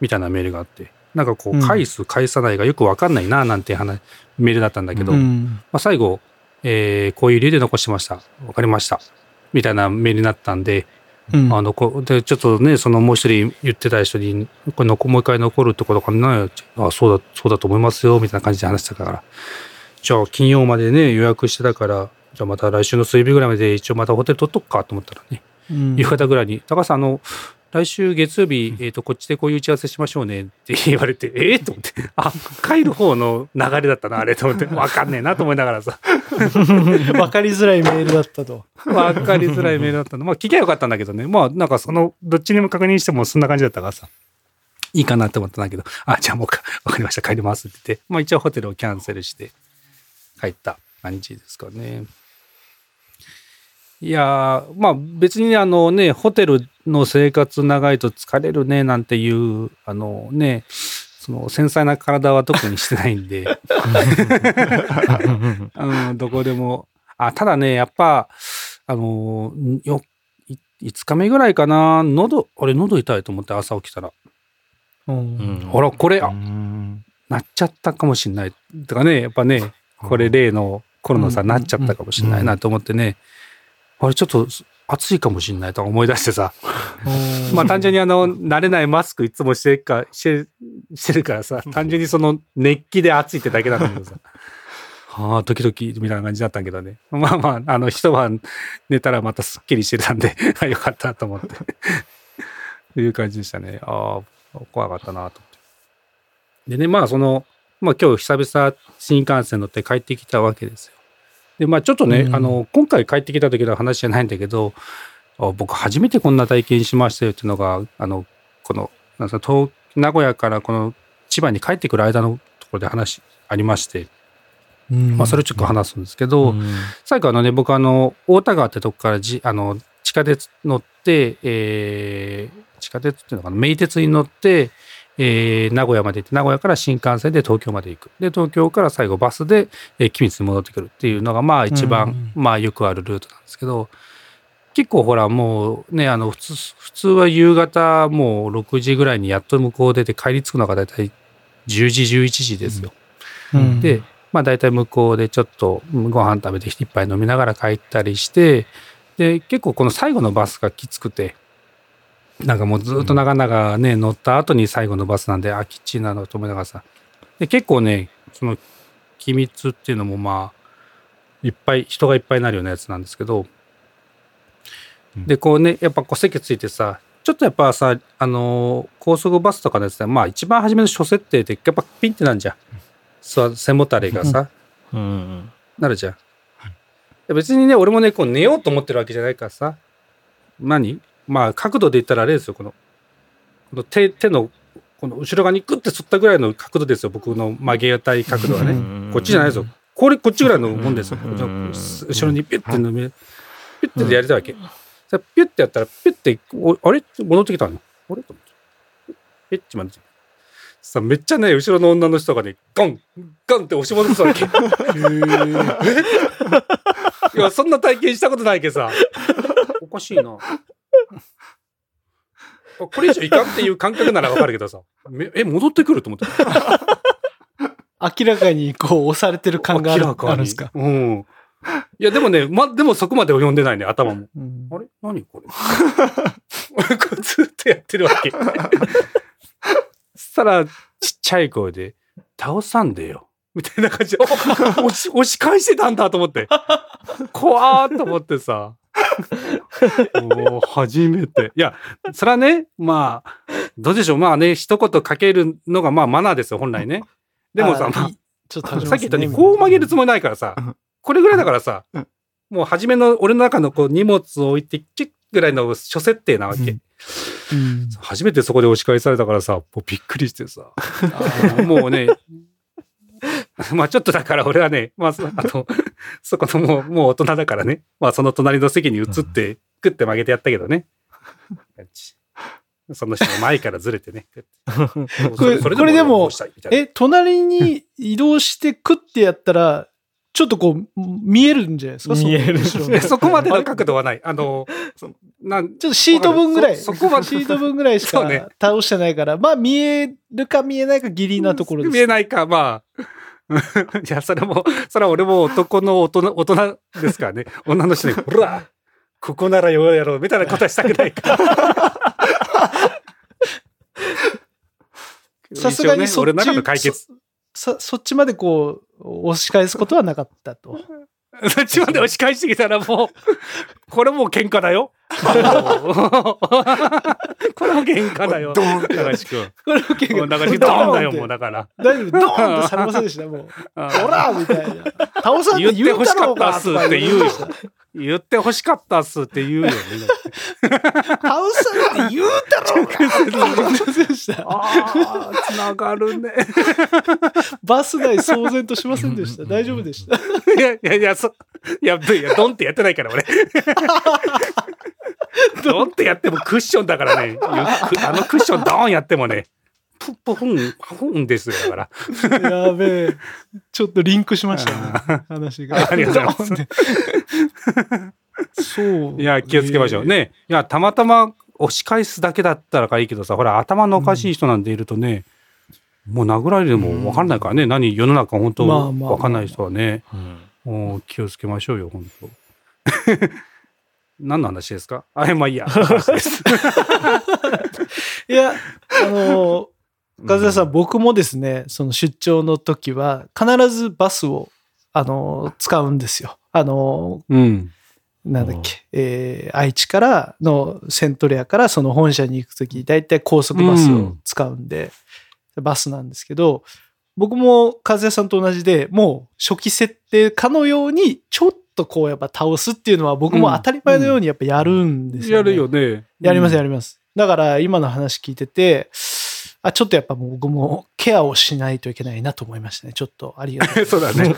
[SPEAKER 4] みたいなメールがあって、なんかこう、
[SPEAKER 1] うん
[SPEAKER 4] 返す、返さないがよくわかんないな、なんて話、メールだったんだけど、
[SPEAKER 1] うん。
[SPEAKER 4] まあ、最後、えーこういう理由で残しました。わかりました。みたいなメールになったんで、
[SPEAKER 1] うん
[SPEAKER 4] あの、こで、ちょっとね、そのもう一人言ってた人に、これのもう一回残るってことかな？あ、そうだ、そうだと思いますよ、みたいな感じで話してたから。じゃあ、金曜までね、予約してたから、じゃあまた来週の水曜日ぐらいまで一応またホテル取っとくかと思ったらね、
[SPEAKER 1] うん
[SPEAKER 4] 夕方ぐらいに、高橋さん、あの、来週月曜日、えっ、と、こっちでこういう打ち合わせしましょうねって言われて、ええと思って、あ、帰る方の流れだったな、あれと思って、わかんねえなと思いながらさ、
[SPEAKER 1] わかりづらいメールだったと。
[SPEAKER 4] わかりづらいメールだったの。まあ、聞きゃよかったんだけどね。まあ、なんかその、どっちにも確認してもそんな感じだったからさ、いいかなって思ったんだけど、あ、じゃあもうか、わかりました、帰りますって言って、まあ一応ホテルをキャンセルして帰った。感じですかね。いやー、まあ別にあのね、ホテルの生活長いと疲れるねなんていう、あのね、その繊細な体は特にしてないんで、うん、どこでも。あ、ただね、やっぱ、あの、んよ、い5日目ぐらいかな、喉、あれ、喉痛いと思って朝起きたら。
[SPEAKER 1] うん。
[SPEAKER 4] ほら、これ、あ、
[SPEAKER 2] うん
[SPEAKER 4] なっちゃったかもしんない。とかね、やっぱね、これ例の頃のさ、
[SPEAKER 1] うん
[SPEAKER 4] なっちゃったかもしんないなと思ってね、あれ、ちょっと暑いかもしんないとか思い出してさ、まあ単純にあの、慣れないマスクいつもしてるか、してしてるからさ、単純にその熱気で暑いってだけなんだけどさ。はあ、ドキドキみたいな感じだったけどね。まあまあ、あの、一晩寝たらまたすっきりしてたんで、あよかったと思って。という感じでしたね。ああ、怖かったなと思って。でね、まあその、まあ今日久々新幹線乗って帰ってきたわけですよ。で、まあちょっとね、
[SPEAKER 1] うん。
[SPEAKER 4] あの、今回帰ってきた時の話じゃないんだけど、あ僕初めてこんな体験しましたよっていうのが、あの、この、なんですか東名古屋からこの千葉に帰ってくる間のところで話ありまして、
[SPEAKER 1] うん。
[SPEAKER 4] まあそれをちょっと話すんですけど、最後あのね、僕あの、大田川ってとこからじ、あの、地下鉄乗って、えー、地下鉄っていうのかな、名鉄に乗って、えー、名古屋まで行って、名古屋から新幹線で東京まで行く。で、東京から最後バスで、えー、君津に戻ってくるっていうのが、まあ一番、まあよくあるルートなんですけど、結構ほらもうね、あの、普通、普通は夕方もう6時ぐらいにやっと向こう出て帰り着くのが大体10時、11時ですよ。
[SPEAKER 1] うん
[SPEAKER 4] で、まあ大体向こうでちょっとうんご飯食べて一杯飲みながら帰ったりして、で、結構この最後のバスがきつくて、なんかもうずっと長々ね、乗った後に最後のバスなんで、あ、きっちりなのと思いながらさ。で、結構ね、その、機密っていうのもまあ、いっぱい、人がいっぱいになるようなやつなんですけど、で、こうね、やっぱこう席ついてさ、ちょっとやっぱさ、あのー高速バスとかのやつで、まあ一番初めの初設定ってやっぱピンってなんじゃん。背もたれがさ、
[SPEAKER 3] うん
[SPEAKER 4] なるじゃん。別にね、俺もね、こう寝ようと思ってるわけじゃないからさ。何？まあ、角度で言ったらあれですよ、この、この手、手の、この後ろ側にグッて反ったぐらいの角度ですよ、僕の曲げたい角度はね。
[SPEAKER 3] ね
[SPEAKER 4] こっちじゃないですよ。これ、こっちぐらいのもんですよ。後ろにピュッてのめ、ピュッてやりたいわけ。さピュッてやったら、ピュッて、おあれ？戻ってきたの？あれ？と思って。ピュッて待って。さ、めっちゃね、後ろの女の人がね、ガン、ガンって押し戻すわけ。いや、そんな体験したことないけどさ。おかしいな。これ以上いかんっていう感覚ならわかるけどさ。めえ、戻ってくると思って。
[SPEAKER 1] 明らかにこう押されてる感があるんですか？
[SPEAKER 4] うん。いや、でもね、ま、でもそこまで読んでないね、頭も。
[SPEAKER 1] うん
[SPEAKER 4] あれ？何これ？俺これずっとやってるわけ。そしたら、ちっちゃい声で、倒さんでよ。みたいな感じで、し、押し返してたんだと思って。怖ーと思ってさ。おー初めて。いや、それはね、まあ、どうでしょう。まあね、一言かけるのがまあマナーですよ、本来ね。でもさ、まあ
[SPEAKER 1] あいいちょっと
[SPEAKER 4] さっき言ったように、こう曲げるつもりないからさ、これぐらいだからさ
[SPEAKER 2] うん、
[SPEAKER 4] もう初めの俺の中のこう荷物を置いて、キュッぐらいの諸設定なわけ。
[SPEAKER 1] うんうん
[SPEAKER 4] 初めてそこで押し返されたからさ、もうびっくりしてさ、もうね、まあちょっとだから俺はね、まあそあの、そこのもう、もう大人だからね、まあその隣の席に移って、クッて曲げてやったけどね。その人の前からずれてね。
[SPEAKER 1] これこれでもえ、隣に移動してクッてやったら、ちょっとこう、見えるんじゃないですか？
[SPEAKER 3] 見える
[SPEAKER 1] そ
[SPEAKER 4] こまでの角度はない。あのなん、
[SPEAKER 1] ちょっとシート分ぐらい、
[SPEAKER 4] そ そこまで
[SPEAKER 1] シート分ぐらいしか倒してないから、まあ見えるか見えないかギリなところです。
[SPEAKER 4] 見えないか、まあ。いや、それも、それは俺も男の大人、大人ですからね。女の人に、ほら、ここならよやろう、みたいなことはしたくないから。
[SPEAKER 1] さすがにそっち、
[SPEAKER 4] 俺の中の解決。
[SPEAKER 1] そっちまでこう、押し返すことはなかったと。
[SPEAKER 4] そっちまで押し返してきたらもう、これもう喧嘩だよ。これも喧嘩だよ。
[SPEAKER 2] ドーン
[SPEAKER 4] 流し君。
[SPEAKER 1] これも結構、
[SPEAKER 4] もう流しドーンだよ、もうだから。
[SPEAKER 1] 大丈夫、ドーンとされませんでした、もう。
[SPEAKER 4] あ
[SPEAKER 1] ほらみたいな。倒さんって言
[SPEAKER 4] って欲しかったっすって言うよ言って欲しかったっすって言うよね。
[SPEAKER 1] 倒さんって言うたろうかって言いませんでした。
[SPEAKER 4] ああ、つながるね。
[SPEAKER 1] バス内騒然としませんでした。大丈夫でした。
[SPEAKER 4] いやいやいや、そ、いや、いや、ドンってやってないから、俺。ドンってやってもクッションだからね。あのクッションドーンやってもね、プップフン、パフンですよ、だから。
[SPEAKER 1] やべえ。ちょっとリンクしましたね。話が。
[SPEAKER 4] ありがとうござい
[SPEAKER 1] ます。そう。
[SPEAKER 4] いや、気をつけましょう。
[SPEAKER 1] え
[SPEAKER 4] ね。いや、たまたま押し返すだけだったらかいいけどさ、ほら、頭のおかしい人なんているとね、もう殴られるも分かんないからね。何、世の中本当
[SPEAKER 1] ま
[SPEAKER 4] 分かんない人はね。
[SPEAKER 3] うん
[SPEAKER 4] もう気をつけましょうよ、本当。何の話ですか？あ、まあいいや。話です
[SPEAKER 1] いや、あの、和田さん、僕もですね、その出張の時は、必ずバスを、あの、使うんですよ。あの、
[SPEAKER 4] うん。
[SPEAKER 1] なんだっけ、えー愛知からのセントレアからその本社に行くとき、大体高速バスを使うんで、バスなんですけど、僕も和也さんと同じで、もう初期設定かのように、ちょっとこうやっぱ倒すっていうのは僕も当たり前のようにやっぱやるんですよ、ね
[SPEAKER 4] やるよね。
[SPEAKER 1] やります
[SPEAKER 4] よ。
[SPEAKER 1] やります。だから今の話聞いてて、あ、ちょっとやっぱもう僕もケアをしないといけないなと思いましたね。ちょっとありがとう。
[SPEAKER 4] そうだね。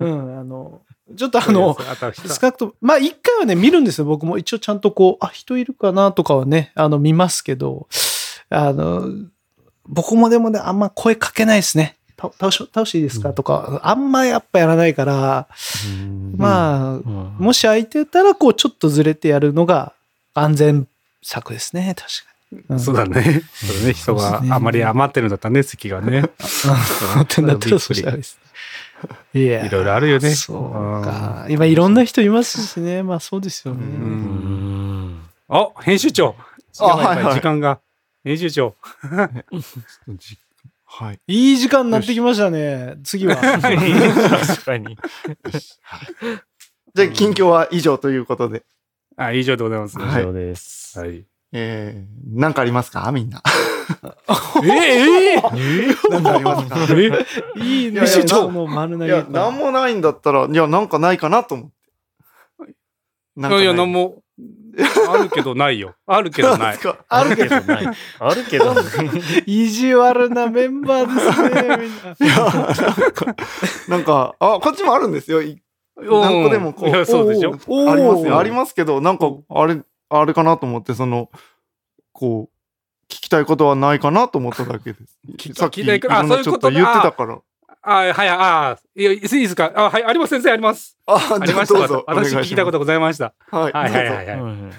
[SPEAKER 1] うん、あの、ちょっとあの、少なくとも、まあ一回はね、見るんですよ。僕も一応ちゃんとこう、あ、人いるかなとかはね、あの、見ますけど、あの、僕もでもね、あんま声かけないですね。た倒し、倒していいですか？とか、あんまやっぱやらないから、まあ、
[SPEAKER 3] うん
[SPEAKER 1] もし空いてたら、こう、ちょっとずれてやるのが安全策ですね、確かに。
[SPEAKER 4] そうだね。そうだね。人があまり余ってるんだったらね、席がね。
[SPEAKER 1] ってなったらそうしたですね。いや。
[SPEAKER 4] いろいろあるよね。
[SPEAKER 1] そうか。今いろんな人いますしね。まあそうですよね。
[SPEAKER 2] う
[SPEAKER 3] うんん
[SPEAKER 4] あ、編集長。時間が。編集長。
[SPEAKER 2] じ はい。
[SPEAKER 1] いい時間になってきましたね。次は。
[SPEAKER 3] 確かに。
[SPEAKER 2] じゃあ、近況は以上ということで。
[SPEAKER 4] あ、以上でございます。
[SPEAKER 2] はい
[SPEAKER 3] 以上です。
[SPEAKER 4] はい。
[SPEAKER 2] えー、なんかありますか？みんな。
[SPEAKER 4] えええ
[SPEAKER 2] なんかありますか？
[SPEAKER 4] え
[SPEAKER 1] いいね。もう丸投げ
[SPEAKER 2] いや、なんもないんだったら、いや、なんかないかなと思って。ない
[SPEAKER 4] やいや、なんも、あるけどないよ。あるけどない。
[SPEAKER 2] か
[SPEAKER 1] あるけど、
[SPEAKER 3] ない。あるけど。
[SPEAKER 1] 意地悪なメンバーですね、みんな。
[SPEAKER 2] いや、なんか、なんか、あ、こっちもあるんですよ。い何個でもこう
[SPEAKER 4] いや、そうでしょ。
[SPEAKER 2] ありますよ。あり
[SPEAKER 1] す。
[SPEAKER 2] ますけど、なんか、あれ、あれかなと思って、その、こう、聞きたいことはないかなと思っただけです。
[SPEAKER 4] 聞
[SPEAKER 2] さっき、
[SPEAKER 4] たいことあ
[SPEAKER 2] ろんな
[SPEAKER 4] そういうこと
[SPEAKER 2] ちょっと言ってたから。
[SPEAKER 4] あ、はい、あ、いや、いいですか？あ、はい、あります、先生、あります。
[SPEAKER 2] あ、
[SPEAKER 4] ありました。私聞きたいこととございました。
[SPEAKER 2] はい、
[SPEAKER 4] はい、はい、はい。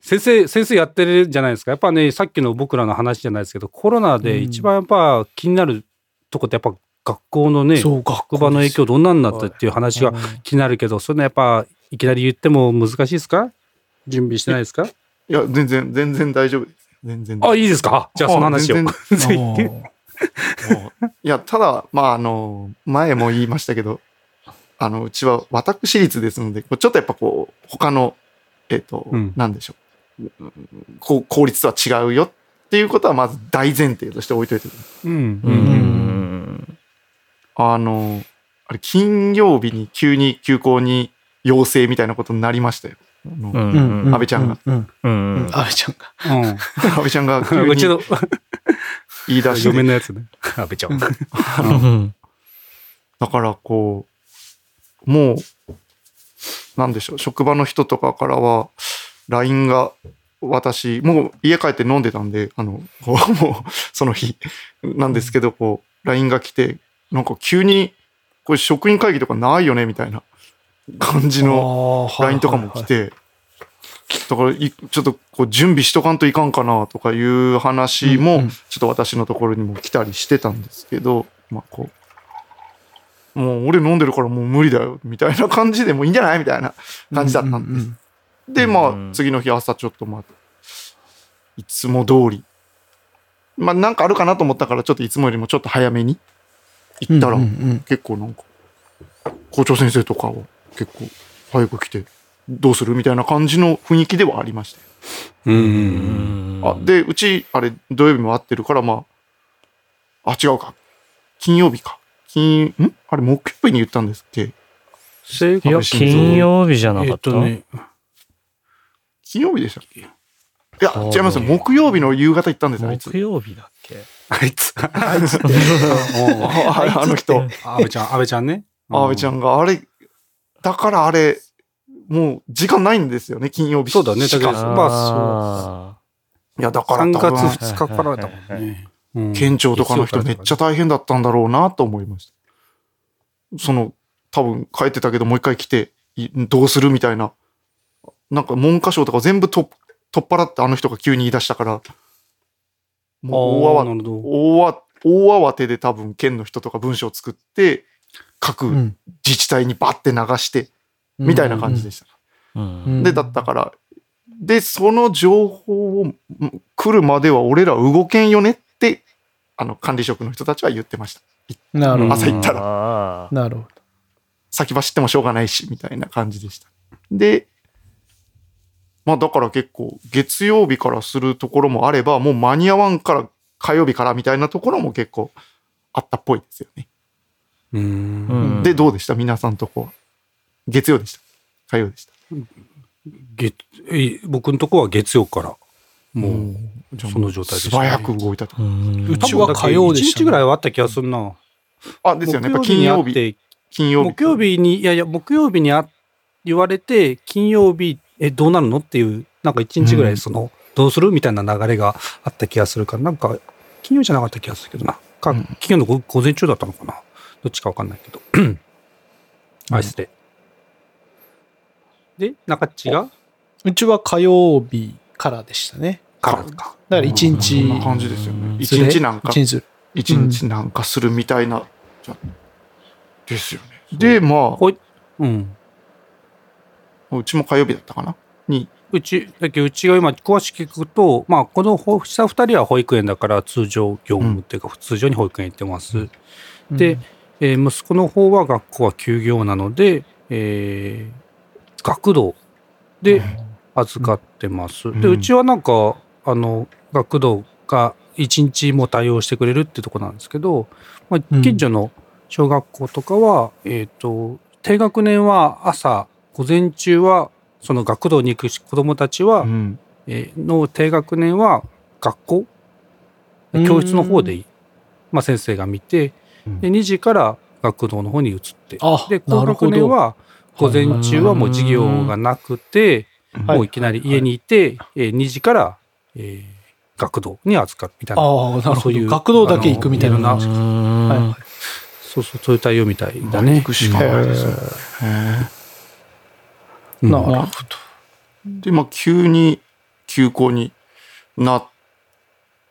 [SPEAKER 4] 先生、先生やってるじゃないですか？やっぱね、さっきの僕らの話じゃないですけど、コロナで一番やっぱ気になるとこってやっぱ学校のね、
[SPEAKER 1] そう、学
[SPEAKER 4] 職場の影響どんなんなったっていう話が
[SPEAKER 1] うん
[SPEAKER 4] 気になるけど、それのやっぱ、いきなり言っても難しいですか？準備してないですか？
[SPEAKER 2] いや、全然、全然大丈夫です。全然。
[SPEAKER 4] あ、いいですか？じゃあその話を。
[SPEAKER 2] いや、ただ、まあ、あの、前も言いましたけど、あの、うちは私立ですので、ちょっとやっぱこう、他の、えっ、と、
[SPEAKER 4] うん
[SPEAKER 2] なんでしょう。うんこう公立とは違うよっていうことはまず大前提として置いといてください
[SPEAKER 4] うん。
[SPEAKER 3] う
[SPEAKER 4] うん。
[SPEAKER 3] ん。
[SPEAKER 2] あの、あれ、金曜日に急に休校に要請みたいなことになりましたよ。あの
[SPEAKER 3] うん
[SPEAKER 1] うん
[SPEAKER 2] 安倍ちゃんが。
[SPEAKER 1] うんうん
[SPEAKER 3] う
[SPEAKER 1] うん
[SPEAKER 3] ん。
[SPEAKER 1] 安倍ちゃんが。
[SPEAKER 4] うん。
[SPEAKER 2] 安倍ちゃんが急に
[SPEAKER 4] うちの
[SPEAKER 2] 言い出して、
[SPEAKER 4] 嫁のやつね。あ、べちゃん。
[SPEAKER 3] うん
[SPEAKER 2] だからこう、もう、なんでしょう、職場の人とかからは、LINE が、私、もう家帰って飲んでたんで、あの、もう、その日、なんですけど、こう、LINE が来て、なんか急に、これ職員会議とかないよね、みたいな感じの
[SPEAKER 1] の
[SPEAKER 2] LINE とかも来。て、だからい、ちょっとこう準備しとかんといかんかなとかいう話もちょっと私のところにも来たりしてたんですけど、まあこう、もう俺飲んでるからもう無理だよ、みたいな感じでもういいんじゃないみたいな感じだったんです。で、ま
[SPEAKER 3] うん
[SPEAKER 2] あ次の日朝ちょっとまあ、いつも通り、まあなんかあるかなと思ったからちょっといつもよりもちょっと早めに行ったら、結構なんか、校長先生とかは結構早く来て、どうするみたいな感じの雰囲気ではありましたよ。
[SPEAKER 4] うん。
[SPEAKER 2] あで、うち、あれ、土曜日も会ってるから、まあ、あ、違うか。金曜日か。金、ん？あれ、木曜日に言ったんですっけ？
[SPEAKER 4] 正
[SPEAKER 3] いや、金曜日じゃなかった？
[SPEAKER 4] えっとね、
[SPEAKER 2] 金曜日でしたっけ？いや違いますよ。木曜日の夕方行ったんですよ、あいつ。
[SPEAKER 3] 木曜日だっけ？
[SPEAKER 4] あいつ。
[SPEAKER 1] あいつ。
[SPEAKER 2] ああの人。
[SPEAKER 4] あべちゃん、あべちゃんね。
[SPEAKER 2] あべちゃ
[SPEAKER 4] ん。
[SPEAKER 2] んが、あれ、だからあれ、もう時間ないんですよね、金曜日。
[SPEAKER 4] そうだね
[SPEAKER 2] しか
[SPEAKER 4] だけどまあ
[SPEAKER 2] いや、だから
[SPEAKER 4] 3月
[SPEAKER 2] 多分、
[SPEAKER 4] 2日からだもんね。うん
[SPEAKER 2] 県庁とかの人めっちゃ大変だったんだろうなと思いました。その、多分帰ってたけどもう一回来て、いどうするみたいな。なんか文科省とか全部と取っ払ってあの人が急に言い出したから、もう大慌
[SPEAKER 4] あーなるほど。
[SPEAKER 2] 大わ大慌てで多分県の人とか文章を作って、各
[SPEAKER 1] うん
[SPEAKER 2] 自治体にバッて流して、みたいな感じでした。で、だったから、で、その情報をん来るまでは俺ら動けんよねって、あの管理職の人たちは言ってました。
[SPEAKER 1] なるほど。
[SPEAKER 2] 朝行ったら
[SPEAKER 3] ら。
[SPEAKER 1] なるほど。
[SPEAKER 2] 先走ってもしょうがないし、みたいな感じでした。で、まあだから結構月曜日からするところもあれば、もう間に合わんから火曜日からみたいなところも結構あったっぽいですよね。
[SPEAKER 4] う。
[SPEAKER 3] うんん
[SPEAKER 2] で、どうでした？皆さんとこは。月曜でした。火曜でした。
[SPEAKER 4] 月え僕のとこは月曜から、もう、その状態でした
[SPEAKER 2] 素
[SPEAKER 4] ね
[SPEAKER 2] 早く動いたと。
[SPEAKER 3] うん
[SPEAKER 1] うちは火曜でしたね
[SPEAKER 4] 1日ぐらいはあった気がするな。
[SPEAKER 2] あ、ですよね。やっぱ金曜日。金曜日。
[SPEAKER 4] 木曜日に、いやいや、木曜日にあ言われて、金曜日、え、どうなるの？っていう、なんか一日ぐらい、その、どうする？みたいな流れがあった気がするから、なんか、金曜じゃなかった気がするけどな。か、
[SPEAKER 2] うん
[SPEAKER 4] 金曜の午午前中だったのかな？どっちかわかんないけど。アイスで。で、中っちが？
[SPEAKER 1] うちは火曜日からでしたね。
[SPEAKER 4] からか。
[SPEAKER 1] だから一日
[SPEAKER 2] そんな感じですよね。一日なんか
[SPEAKER 1] 一、日
[SPEAKER 2] なんかするみたいな。じゃですよね。で、ま
[SPEAKER 4] ほい、うん。
[SPEAKER 2] あ、うちも火曜日だったかな？に、
[SPEAKER 4] うち、だけどうちが今詳しく聞くと、まあ、このほ下二人は保育園だから通常業務っていうか、通常に保育園行ってます。で、えー息子の方は学校は休業なので、えー学童で預かってます。で、
[SPEAKER 2] うん。
[SPEAKER 4] うちはなんか、あの、学童が一日も対応してくれるってとこなんですけど、まあ、
[SPEAKER 1] うん。
[SPEAKER 4] 近所の小学校とかは、えっ、と、低学年は朝、午前中は、その学童に行く子供たちは、
[SPEAKER 2] うん。
[SPEAKER 4] えーの低学年は学校
[SPEAKER 1] うん。
[SPEAKER 4] 教室の方で、まあ、先生が見て
[SPEAKER 2] うん。
[SPEAKER 4] で2時から学童の方に移って。
[SPEAKER 1] あ
[SPEAKER 4] で高学年は午前中はもう授業がなくて
[SPEAKER 1] はい
[SPEAKER 4] もういきなり家にいて、えー2時から、えー学童に預かるみたいな
[SPEAKER 1] ああ、なるほど。
[SPEAKER 4] そういう
[SPEAKER 1] 学童だけ行くみたいな感じ。
[SPEAKER 3] う
[SPEAKER 1] はい
[SPEAKER 3] ん
[SPEAKER 4] そうそうそういう対応みたいだ
[SPEAKER 2] 行
[SPEAKER 4] ね。
[SPEAKER 2] くしかないですよ。へ
[SPEAKER 4] うん
[SPEAKER 1] なるほど。
[SPEAKER 2] えで、まあ、急に休校になっ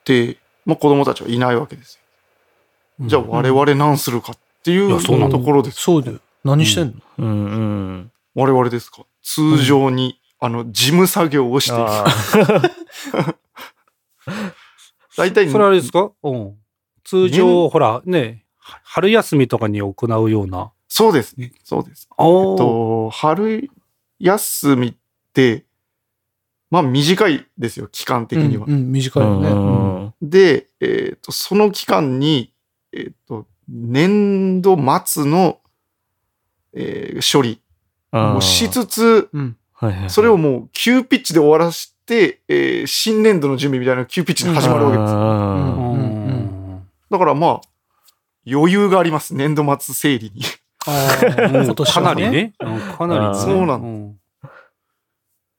[SPEAKER 2] て、まあ、子供たちはいないわけですよ。じゃあ我々何するかっていう
[SPEAKER 4] そうなの
[SPEAKER 2] ところです。
[SPEAKER 1] そうだよ。何してんの、
[SPEAKER 3] うんうん。
[SPEAKER 2] 我々ですか？通常に、あの、事務作業をしている。
[SPEAKER 3] あ
[SPEAKER 2] 大体、
[SPEAKER 4] それあれですか？うん。通常、ほら、ね、春休みとかに行うような。
[SPEAKER 2] そうですね。そうです。えっと、春休みって、まあ短いですよ、期間的には。
[SPEAKER 1] うん、うん短
[SPEAKER 3] ー
[SPEAKER 1] いよね。
[SPEAKER 3] う
[SPEAKER 1] うん
[SPEAKER 3] ん
[SPEAKER 2] で、えっ、と、その期間に、えっ、と、年度末の、えー処理をしつつ、
[SPEAKER 1] うん。
[SPEAKER 3] はいはいはい
[SPEAKER 2] それをもう急ピッチで終わらして、えー新年度の準備みたいな急ピッチで始まるわけです。
[SPEAKER 3] うん
[SPEAKER 1] うん
[SPEAKER 4] うん
[SPEAKER 2] だからまあ、余裕があります、年度末整理に。
[SPEAKER 4] か
[SPEAKER 1] はね。
[SPEAKER 4] なりね。うんかなり
[SPEAKER 2] そうなん
[SPEAKER 4] ん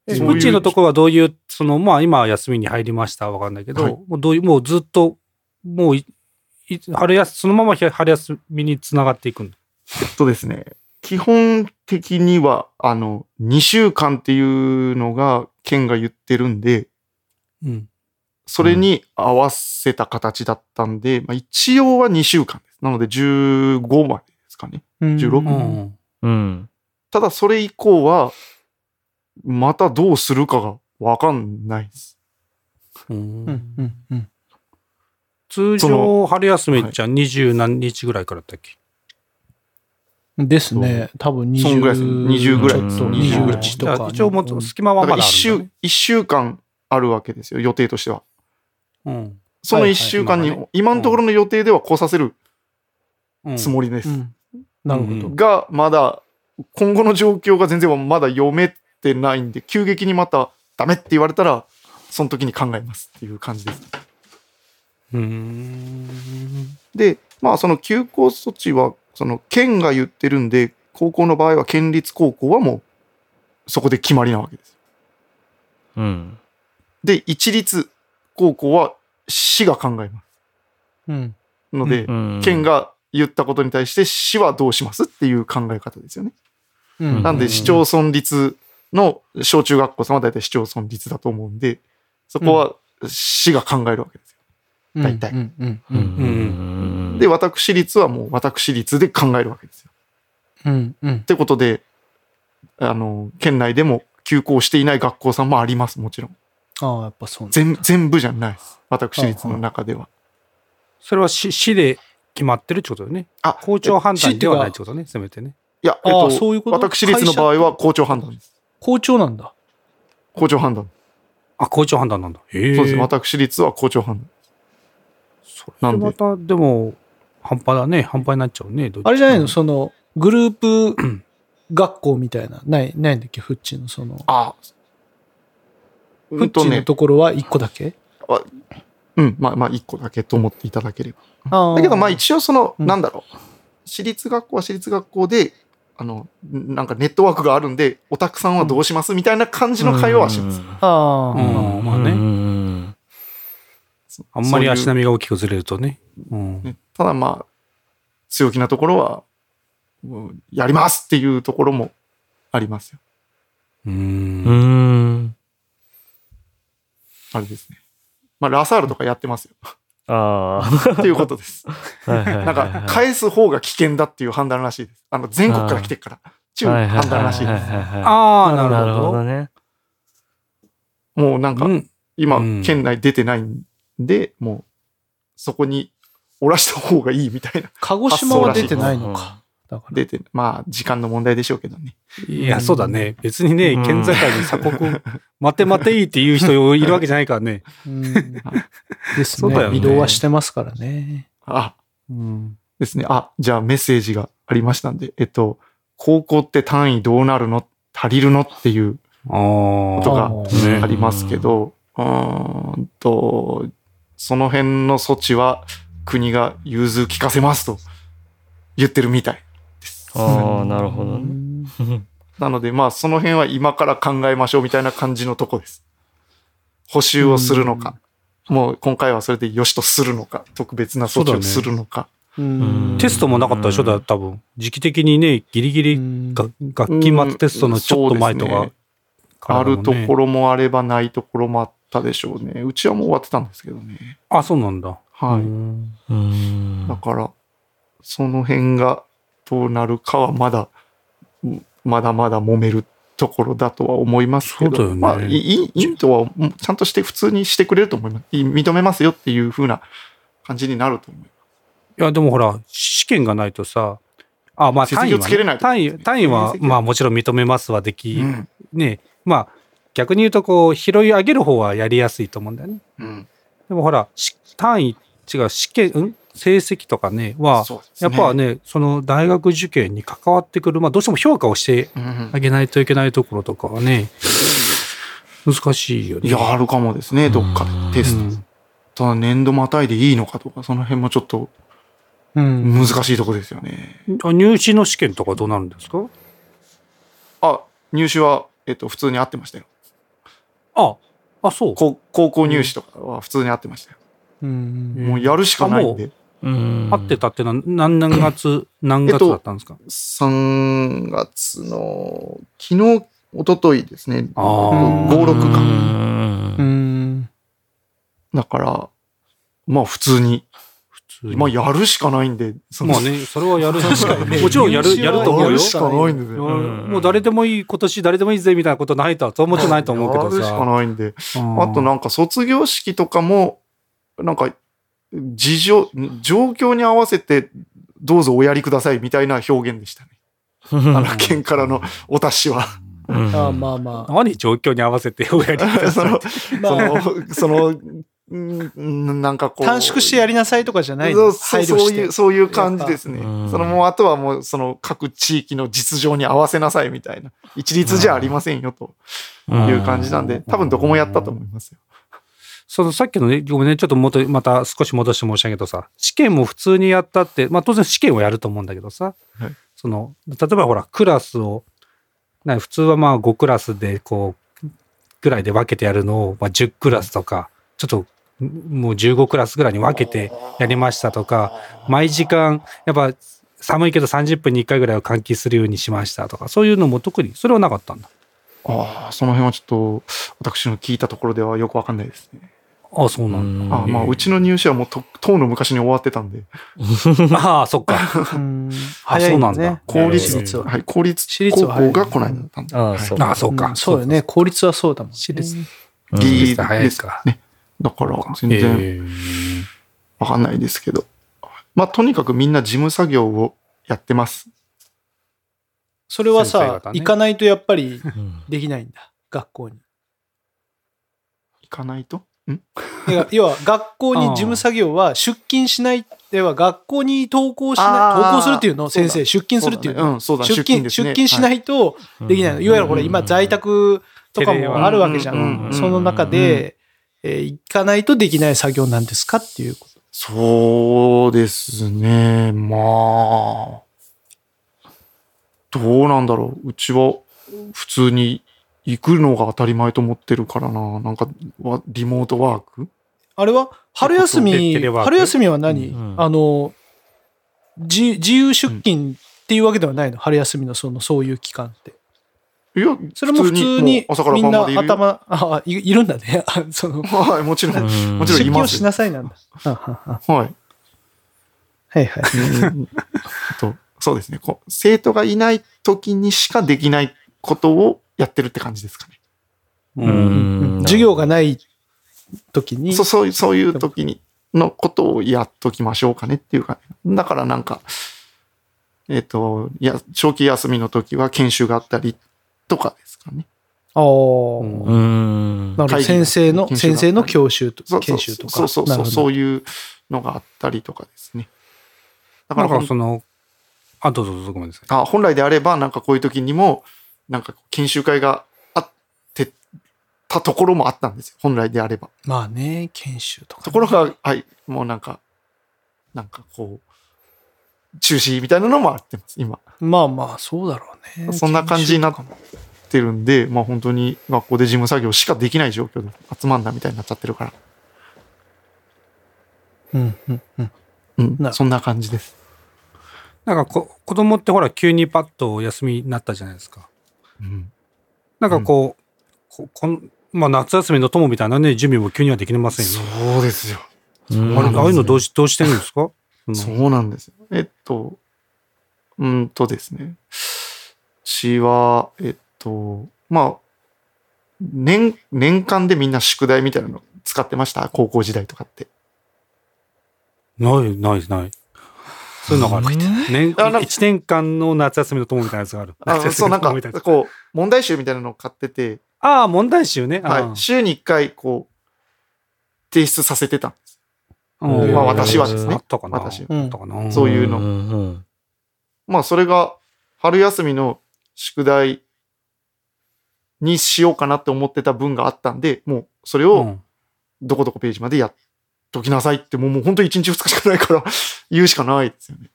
[SPEAKER 2] そう
[SPEAKER 4] ちのところはどういう、その、まあ今は休みに入りましたわかんないけど、
[SPEAKER 2] はい
[SPEAKER 4] もうどういう、もうずっと、もうい、い春休そのまま春休みにつながっていく。
[SPEAKER 2] えっとですね、基本的には、あの、2週間っていうのが県が言ってるんで、
[SPEAKER 4] うん。
[SPEAKER 2] それに合わせた形だったんで、まあ、一応は2週間です。なので15までですかね。
[SPEAKER 1] うん
[SPEAKER 2] 16
[SPEAKER 4] うん。
[SPEAKER 3] うん。
[SPEAKER 2] ただそれ以降は、またどうするかがわかんないです。
[SPEAKER 4] うん
[SPEAKER 1] うん。うん。うん。
[SPEAKER 4] 通常、春休みっちゃ二十何日ぐらいからだったっけ？
[SPEAKER 1] ですね。多分20
[SPEAKER 2] そんぐらいです20ぐらい
[SPEAKER 1] ちょっと
[SPEAKER 3] 20ぐらい
[SPEAKER 1] 21と
[SPEAKER 4] 一応もう隙間は
[SPEAKER 2] 1
[SPEAKER 4] まだある
[SPEAKER 2] 週。一週間あるわけですよ、予定としては。
[SPEAKER 4] うん。
[SPEAKER 2] その
[SPEAKER 1] はいはい
[SPEAKER 2] 1週間に、
[SPEAKER 4] 今はね
[SPEAKER 2] 今のところの予定では来させる
[SPEAKER 4] うん
[SPEAKER 2] つもりです。
[SPEAKER 1] うん。なるほど。
[SPEAKER 2] が、まだ、今後の状況が全然まだ読めてないんで、急激にまたダメって言われたら、その時に考えますっていう感じです。
[SPEAKER 4] うん。
[SPEAKER 2] で、まあその休校措置は、その県が言ってるんで、高校の場合は県立高校はもうそこで決まりなわけです。
[SPEAKER 3] うん。
[SPEAKER 2] で、一律高校は市が考えます。
[SPEAKER 1] うん。
[SPEAKER 2] ので、
[SPEAKER 3] うん
[SPEAKER 2] 県が言ったことに対して市はどうしますっていう考え方ですよね。
[SPEAKER 1] うん。
[SPEAKER 2] なんで市町村立の小中学校さんは大体市町村立だと思うんで、そこは市が考えるわけですよ。大体。で、私立はもう私立で考えるわけですよ。
[SPEAKER 1] うん。うん
[SPEAKER 2] っ。てことで、あの、県内でも休校していない学校さんもあります、もちろん。
[SPEAKER 1] ああ、やっぱそう
[SPEAKER 2] 全全部じゃないです。私立の中では。
[SPEAKER 4] それは市市で決まってるってことだよね。
[SPEAKER 2] あ、
[SPEAKER 4] 校長判断ではないってことね、せめてね。
[SPEAKER 2] いや、えっ
[SPEAKER 1] あ
[SPEAKER 2] と、
[SPEAKER 1] そういうこと？
[SPEAKER 2] 私立の場合は校長判断です。
[SPEAKER 1] 校長なんだ。
[SPEAKER 2] 校長判断。
[SPEAKER 4] あ、校長判断なんだ。
[SPEAKER 2] そうです。私立は校長判断。
[SPEAKER 4] それまた、でも、半端だね。半端になっちゃうね。
[SPEAKER 1] あれじゃないの？その、グループ学校みたいな。ない、ないんだっけ？フッチのその。
[SPEAKER 2] あ
[SPEAKER 1] フッチの
[SPEAKER 2] うんと
[SPEAKER 1] ころは1個だけ？
[SPEAKER 2] うん、まあまあ一個だけと思っていただければ。
[SPEAKER 1] ああ。
[SPEAKER 2] だけどまあ一応その、
[SPEAKER 1] うん
[SPEAKER 2] なんだろう。私立学校は私立学校で、あの、なんかネットワークがあるんで、オタクさんはどうしますみたいな感じの会話はします。
[SPEAKER 1] ああ。
[SPEAKER 4] うんまあね
[SPEAKER 3] うん
[SPEAKER 4] あんまり足並みが大きくずれるとね。うん。
[SPEAKER 2] ねただまあ、強気なところは、やりますっていうところもありますよ。
[SPEAKER 4] う。
[SPEAKER 3] うんん。
[SPEAKER 2] あれですね。まあ、ラサールとかやってますよ。
[SPEAKER 3] あ
[SPEAKER 2] っていうことです。
[SPEAKER 3] あ。はいはいはい
[SPEAKER 2] なんか、返す方が危険だっていう判断らしいです。あの、全国から来てっから。ちゅう判断らしいです。
[SPEAKER 3] あ
[SPEAKER 4] ああ、
[SPEAKER 3] な
[SPEAKER 4] なるほど。
[SPEAKER 3] るほどね。
[SPEAKER 2] もうなんか
[SPEAKER 4] う、ん。
[SPEAKER 2] 今
[SPEAKER 4] うん、
[SPEAKER 2] 県内出てないんで、もう、そこに、おらした方がいいみたいな。
[SPEAKER 1] 鹿児島は出てないのか。だから。
[SPEAKER 2] 出て、まあ、時間の問題でしょうけどね。
[SPEAKER 4] いや、そうだね。別にね、
[SPEAKER 3] うん
[SPEAKER 4] 県境に鎖国、待て待ていいっていう人いるわけじゃないからね。
[SPEAKER 1] うん です
[SPEAKER 4] そうだよね
[SPEAKER 1] ね。移動はしてますからね。
[SPEAKER 2] あ、
[SPEAKER 4] うん。
[SPEAKER 2] ですね。あ、じゃあメッセージがありましたんで、えっと、高校って単位どうなるの？足りるの？っていう
[SPEAKER 4] あ
[SPEAKER 2] ことが
[SPEAKER 1] あ
[SPEAKER 2] りますけど、うーんと、その辺の措置は国が融通聞かせますと言ってるみたいです。
[SPEAKER 3] ああ、なるほど
[SPEAKER 1] う
[SPEAKER 3] ね。
[SPEAKER 1] ん
[SPEAKER 2] なので、まあ、その辺は今から考えましょうみたいな感じのとこです。補修をするのか、もう今回はそれでよしとするのか、特別な措置をするのか。
[SPEAKER 1] うん
[SPEAKER 4] テストもなかったでしょ？だ多分。時期的にね、ギリギリ学期末テストのちょっと前とか
[SPEAKER 2] ねあるところもあればないところもあったでしょうね。うちはもう終わってたんですけどね。
[SPEAKER 4] あ、そうなんだ。
[SPEAKER 2] はい。
[SPEAKER 3] うん
[SPEAKER 2] だから、その辺がどうなるかはまだ、うんまだまだ揉めるところだとは思いますけど、
[SPEAKER 4] ね
[SPEAKER 2] まあ、いいインドはうんちゃんとして普通にしてくれると思います。い認めますよっていう風な感じになると思いま
[SPEAKER 4] いや、でもほら、試験がないとさ、あ、まあ単位は、
[SPEAKER 2] 成績をつけれない
[SPEAKER 4] ね、単位、単位は、まあもちろん認めますはでき、
[SPEAKER 2] す。うん。
[SPEAKER 4] ね、まあ逆に言うとこう、拾い上げる方はやりやすいと思うんだよね。
[SPEAKER 2] うん。
[SPEAKER 4] でもほら、し単位、違う、試験、うん？成績とかね、は、
[SPEAKER 2] ね
[SPEAKER 4] やっぱね、その大学受験に関わってくる、まあどうしても評価をして
[SPEAKER 2] うん
[SPEAKER 4] あげないといけないところとかはね、難しいよね。
[SPEAKER 2] いや、あるかもですね、どっかでテス
[SPEAKER 4] うん
[SPEAKER 2] ト。ただ年度またいでいいのかとか、その辺もちょっと
[SPEAKER 1] うん。
[SPEAKER 2] 難しいとこですよね。
[SPEAKER 4] あ入試の試験とかどうなるんですか？
[SPEAKER 2] あ、入試は、えっと、普通に合ってましたよ。
[SPEAKER 4] あ、あ、そう。
[SPEAKER 2] 高高校入試とかは普通に合ってましたよ。
[SPEAKER 1] うん。
[SPEAKER 2] もうやるしかないんで。
[SPEAKER 3] うん
[SPEAKER 4] 合ってたってのは何何月、何月だったんですか、
[SPEAKER 2] 3月の、昨日、一昨日ですね。
[SPEAKER 4] あ
[SPEAKER 2] 5、6
[SPEAKER 3] う
[SPEAKER 2] か。
[SPEAKER 3] ん
[SPEAKER 1] うん。
[SPEAKER 2] だから、まあ普通に。まあやるしかないんで、
[SPEAKER 4] まあね、それはやる
[SPEAKER 1] 確かにね
[SPEAKER 4] もちろんやる、やると思うよ
[SPEAKER 2] やる。しかないんですよ。
[SPEAKER 3] うん
[SPEAKER 4] もう誰でもいい、今年誰でもいいぜみたいなことないとは、そうもちろんないと思うけど
[SPEAKER 2] やるしか
[SPEAKER 4] さ。
[SPEAKER 2] ないんで。
[SPEAKER 4] うん
[SPEAKER 2] あとなんか卒業式とかも、なんか、事情、状況に合わせて、どうぞおやりくださいみたいな表現でしたね。あの県からのお達しは。
[SPEAKER 3] うん
[SPEAKER 1] あまあまあ。
[SPEAKER 4] 何状況に合わせておやりくだ
[SPEAKER 2] そ
[SPEAKER 4] さい
[SPEAKER 2] の、
[SPEAKER 1] まあ、
[SPEAKER 2] その、その、うんなんかこう。
[SPEAKER 1] 短縮してやりなさいとかじゃないの？
[SPEAKER 2] そうそう
[SPEAKER 1] 配慮して。
[SPEAKER 2] そういう、そういう感じですね。そのもう、あとはもう、その各地域の実情に合わせなさいみたいな。一律じゃありませんよ、と。いう感じなんで、多分どこもやったと思いますよ。
[SPEAKER 4] そのさっきのね、ごめんね、ちょっともっとまた少し戻して申し上げるとさ、試験も普通にやったって、まあ当然試験をやると思うんだけどさ、
[SPEAKER 2] はい。
[SPEAKER 4] その、例えばほら、クラスを、な普通はまあ5クラスでこう、ぐらいで分けてやるのを、まあ10クラスとか、ちょっと、もう15クラスぐらいに分けてやりましたとか、毎時間、やっぱ寒いけど30分に1回ぐらいは換気するようにしましたとか、そういうのも特に、それはなかったんだ。
[SPEAKER 2] ああ、その辺はちょっと、私の聞いたところではよくわかんないですね。
[SPEAKER 4] ああ、そうなんだ。
[SPEAKER 2] ああまあ、うちの入試はもうと、とうの昔に終わってたんで、
[SPEAKER 4] ああ、そっか。
[SPEAKER 1] うん
[SPEAKER 4] あ
[SPEAKER 1] 早い
[SPEAKER 4] そうなんだ
[SPEAKER 1] ね。
[SPEAKER 2] 公立、
[SPEAKER 1] 私立は。
[SPEAKER 2] はい、公立
[SPEAKER 1] 私立
[SPEAKER 2] 高
[SPEAKER 1] は早い
[SPEAKER 2] 校がこないだったんで。はい
[SPEAKER 3] ああそう
[SPEAKER 4] か。
[SPEAKER 1] んそうよね。公立はそうだもんね。
[SPEAKER 4] 私立
[SPEAKER 3] うん
[SPEAKER 2] ギリ
[SPEAKER 4] 早い
[SPEAKER 2] で
[SPEAKER 4] すか
[SPEAKER 2] ね。だから、全
[SPEAKER 4] え
[SPEAKER 2] 然
[SPEAKER 4] え
[SPEAKER 2] わかんないですけど。まあ、とにかくみんな事務作業をやってます。
[SPEAKER 1] それはさ
[SPEAKER 4] ね
[SPEAKER 1] 行かないとやっぱり
[SPEAKER 3] うん
[SPEAKER 1] できないんだ。学校に。
[SPEAKER 2] 行かないと？ん？
[SPEAKER 1] いや要は、学校に事務作業は出勤しない。では、学校に登校しない。登校するっていうの？先生、出勤するっていうの？
[SPEAKER 2] ねうん、そうだ、
[SPEAKER 1] 出勤、
[SPEAKER 2] ね
[SPEAKER 1] 出勤しないとできないの。いわゆるこれ今在宅とかもあるわけじゃ
[SPEAKER 2] うんうんうん
[SPEAKER 1] ん。その中で、えー行かないとできない作業なんですかっていうこと。
[SPEAKER 2] そうですね。まあ。どうなんだろう。うちは普通に行くのが当たり前と思ってるからな。なんか、わリモートワーク？
[SPEAKER 1] あれは春休み春休みは何、
[SPEAKER 3] うん
[SPEAKER 1] あの、自自由出勤っていうわけではないの？春休みのその、そういう期間って。
[SPEAKER 2] いや、
[SPEAKER 1] それも普通に
[SPEAKER 2] 朝から
[SPEAKER 1] みんな
[SPEAKER 2] 晩までいるよ。
[SPEAKER 1] 頭、あ、いいるんだね。あ その、
[SPEAKER 2] はい、もちろん。
[SPEAKER 3] うん
[SPEAKER 2] もちろん
[SPEAKER 1] 出勤を
[SPEAKER 2] います
[SPEAKER 1] しなさいなんだ。は
[SPEAKER 2] い。
[SPEAKER 1] はいはい。
[SPEAKER 2] うんとそうですねこう。生徒がいない時にしかできないことをやってるって感じですかね。
[SPEAKER 4] う。
[SPEAKER 3] うんん
[SPEAKER 1] 授業がない時に、
[SPEAKER 2] そうそういう、そういう時にのことをやっときましょうかねっていうか、だからなんか、えっ、と、や、長期休みの時は研修があったりとかですかね。
[SPEAKER 1] あー
[SPEAKER 4] うん
[SPEAKER 3] うん
[SPEAKER 1] なるほど
[SPEAKER 2] 会議
[SPEAKER 1] 先生の、先生の教習と
[SPEAKER 2] そう
[SPEAKER 1] 研修とか。
[SPEAKER 2] そうそうそう、そういうのがあったりとかですね。だか
[SPEAKER 4] だ
[SPEAKER 2] ら
[SPEAKER 4] その、あ、どうぞどうぞごめんなさい。
[SPEAKER 2] あ本来であれば、なんかこういう時にも、なんか研修会があってたところもあったんですよ。本来であれば。
[SPEAKER 1] まあね、研修とか。
[SPEAKER 2] ところが、はい、もうなんか、なんかこう、中止みたいなのもあってます、今。
[SPEAKER 1] まあまあ、そうだろうね。
[SPEAKER 2] そんな感じになってるんで、まあ本当に学校で事務作業しかできない状況で集まんなみたいになっちゃってるから。
[SPEAKER 1] うんうんうん。
[SPEAKER 2] うん
[SPEAKER 1] な、
[SPEAKER 2] そんな感じです。
[SPEAKER 4] なんかこ子供ってほら急にパッとお休みになったじゃないですか。
[SPEAKER 2] うん。
[SPEAKER 4] なんかこう、ここんまあ夏休みの友みたいなね、準備も急にはできませんよね。
[SPEAKER 2] そうですよ。
[SPEAKER 3] うん
[SPEAKER 4] あれ、ああいうのどうし、どうしてるんですか？その
[SPEAKER 2] そうなんですよ。えっと、うんとですね。私は、えっと、まあ、年、年間でみんな宿題みたいなの使ってました？高校時代とかって。
[SPEAKER 4] ない、ない、ない。そういうのがある。年、
[SPEAKER 2] あなんか
[SPEAKER 4] 一年間の夏休みの友みたいなやつがある。
[SPEAKER 2] あそう、なんか。こう、問題集みたいなのを買ってて、
[SPEAKER 4] ああ、問題集ね。
[SPEAKER 2] はい。週に1回、こう、提出させてたんです。
[SPEAKER 4] うん。
[SPEAKER 2] まあ私はですね。
[SPEAKER 4] あったかな。
[SPEAKER 2] 私
[SPEAKER 4] あったかな。
[SPEAKER 2] そういうの。
[SPEAKER 3] んうん。
[SPEAKER 2] まあ、それが、春休みの宿題にしようかなって思ってた分があったんで、もう、それを、
[SPEAKER 4] うん。
[SPEAKER 2] どこどこページまでやっときなさいって、もうもう本当に1日2日しかないから、言うしかないですよね。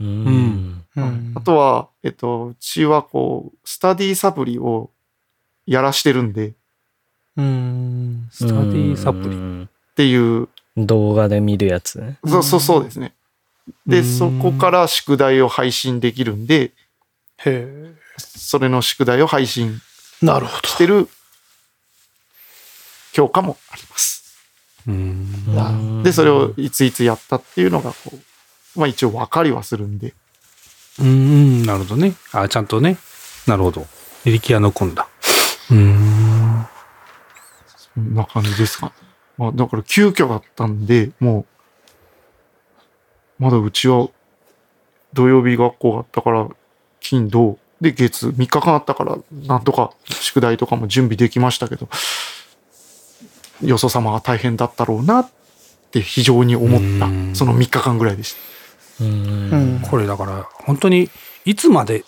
[SPEAKER 3] うん。
[SPEAKER 1] うん。
[SPEAKER 2] あとは、えっと、うちはこう、スタディサプリをやらしてるんで、っ
[SPEAKER 1] うん。
[SPEAKER 4] スタディサプリ。
[SPEAKER 3] リ
[SPEAKER 2] ていう、
[SPEAKER 3] 動画で見るやつ？ね。
[SPEAKER 2] そうそうそうですね。で、
[SPEAKER 1] うん
[SPEAKER 2] そこから宿題を配信できるんで、
[SPEAKER 1] へ
[SPEAKER 2] それの宿題を配信
[SPEAKER 1] え。なるほど。
[SPEAKER 2] してる教科もあります。
[SPEAKER 4] うん。
[SPEAKER 3] うん
[SPEAKER 2] で、それをいついつやったっていうのが、こう、まあ一応分かりはするんで、
[SPEAKER 4] うん、なるほどね。あちゃんとね。なるほど。履歴が残んだ。うん。
[SPEAKER 2] そんな感じですかね。まあだから急遽だったんで、もう、まだうちは土曜日学校があったから、金、土、で月3日間あったから、なんとか宿題とかも準備できましたけど、よそ様は大変だったろうなって非常に思った
[SPEAKER 4] うん、
[SPEAKER 2] その3日間ぐらいでした。
[SPEAKER 4] これだから、本当に、いつまで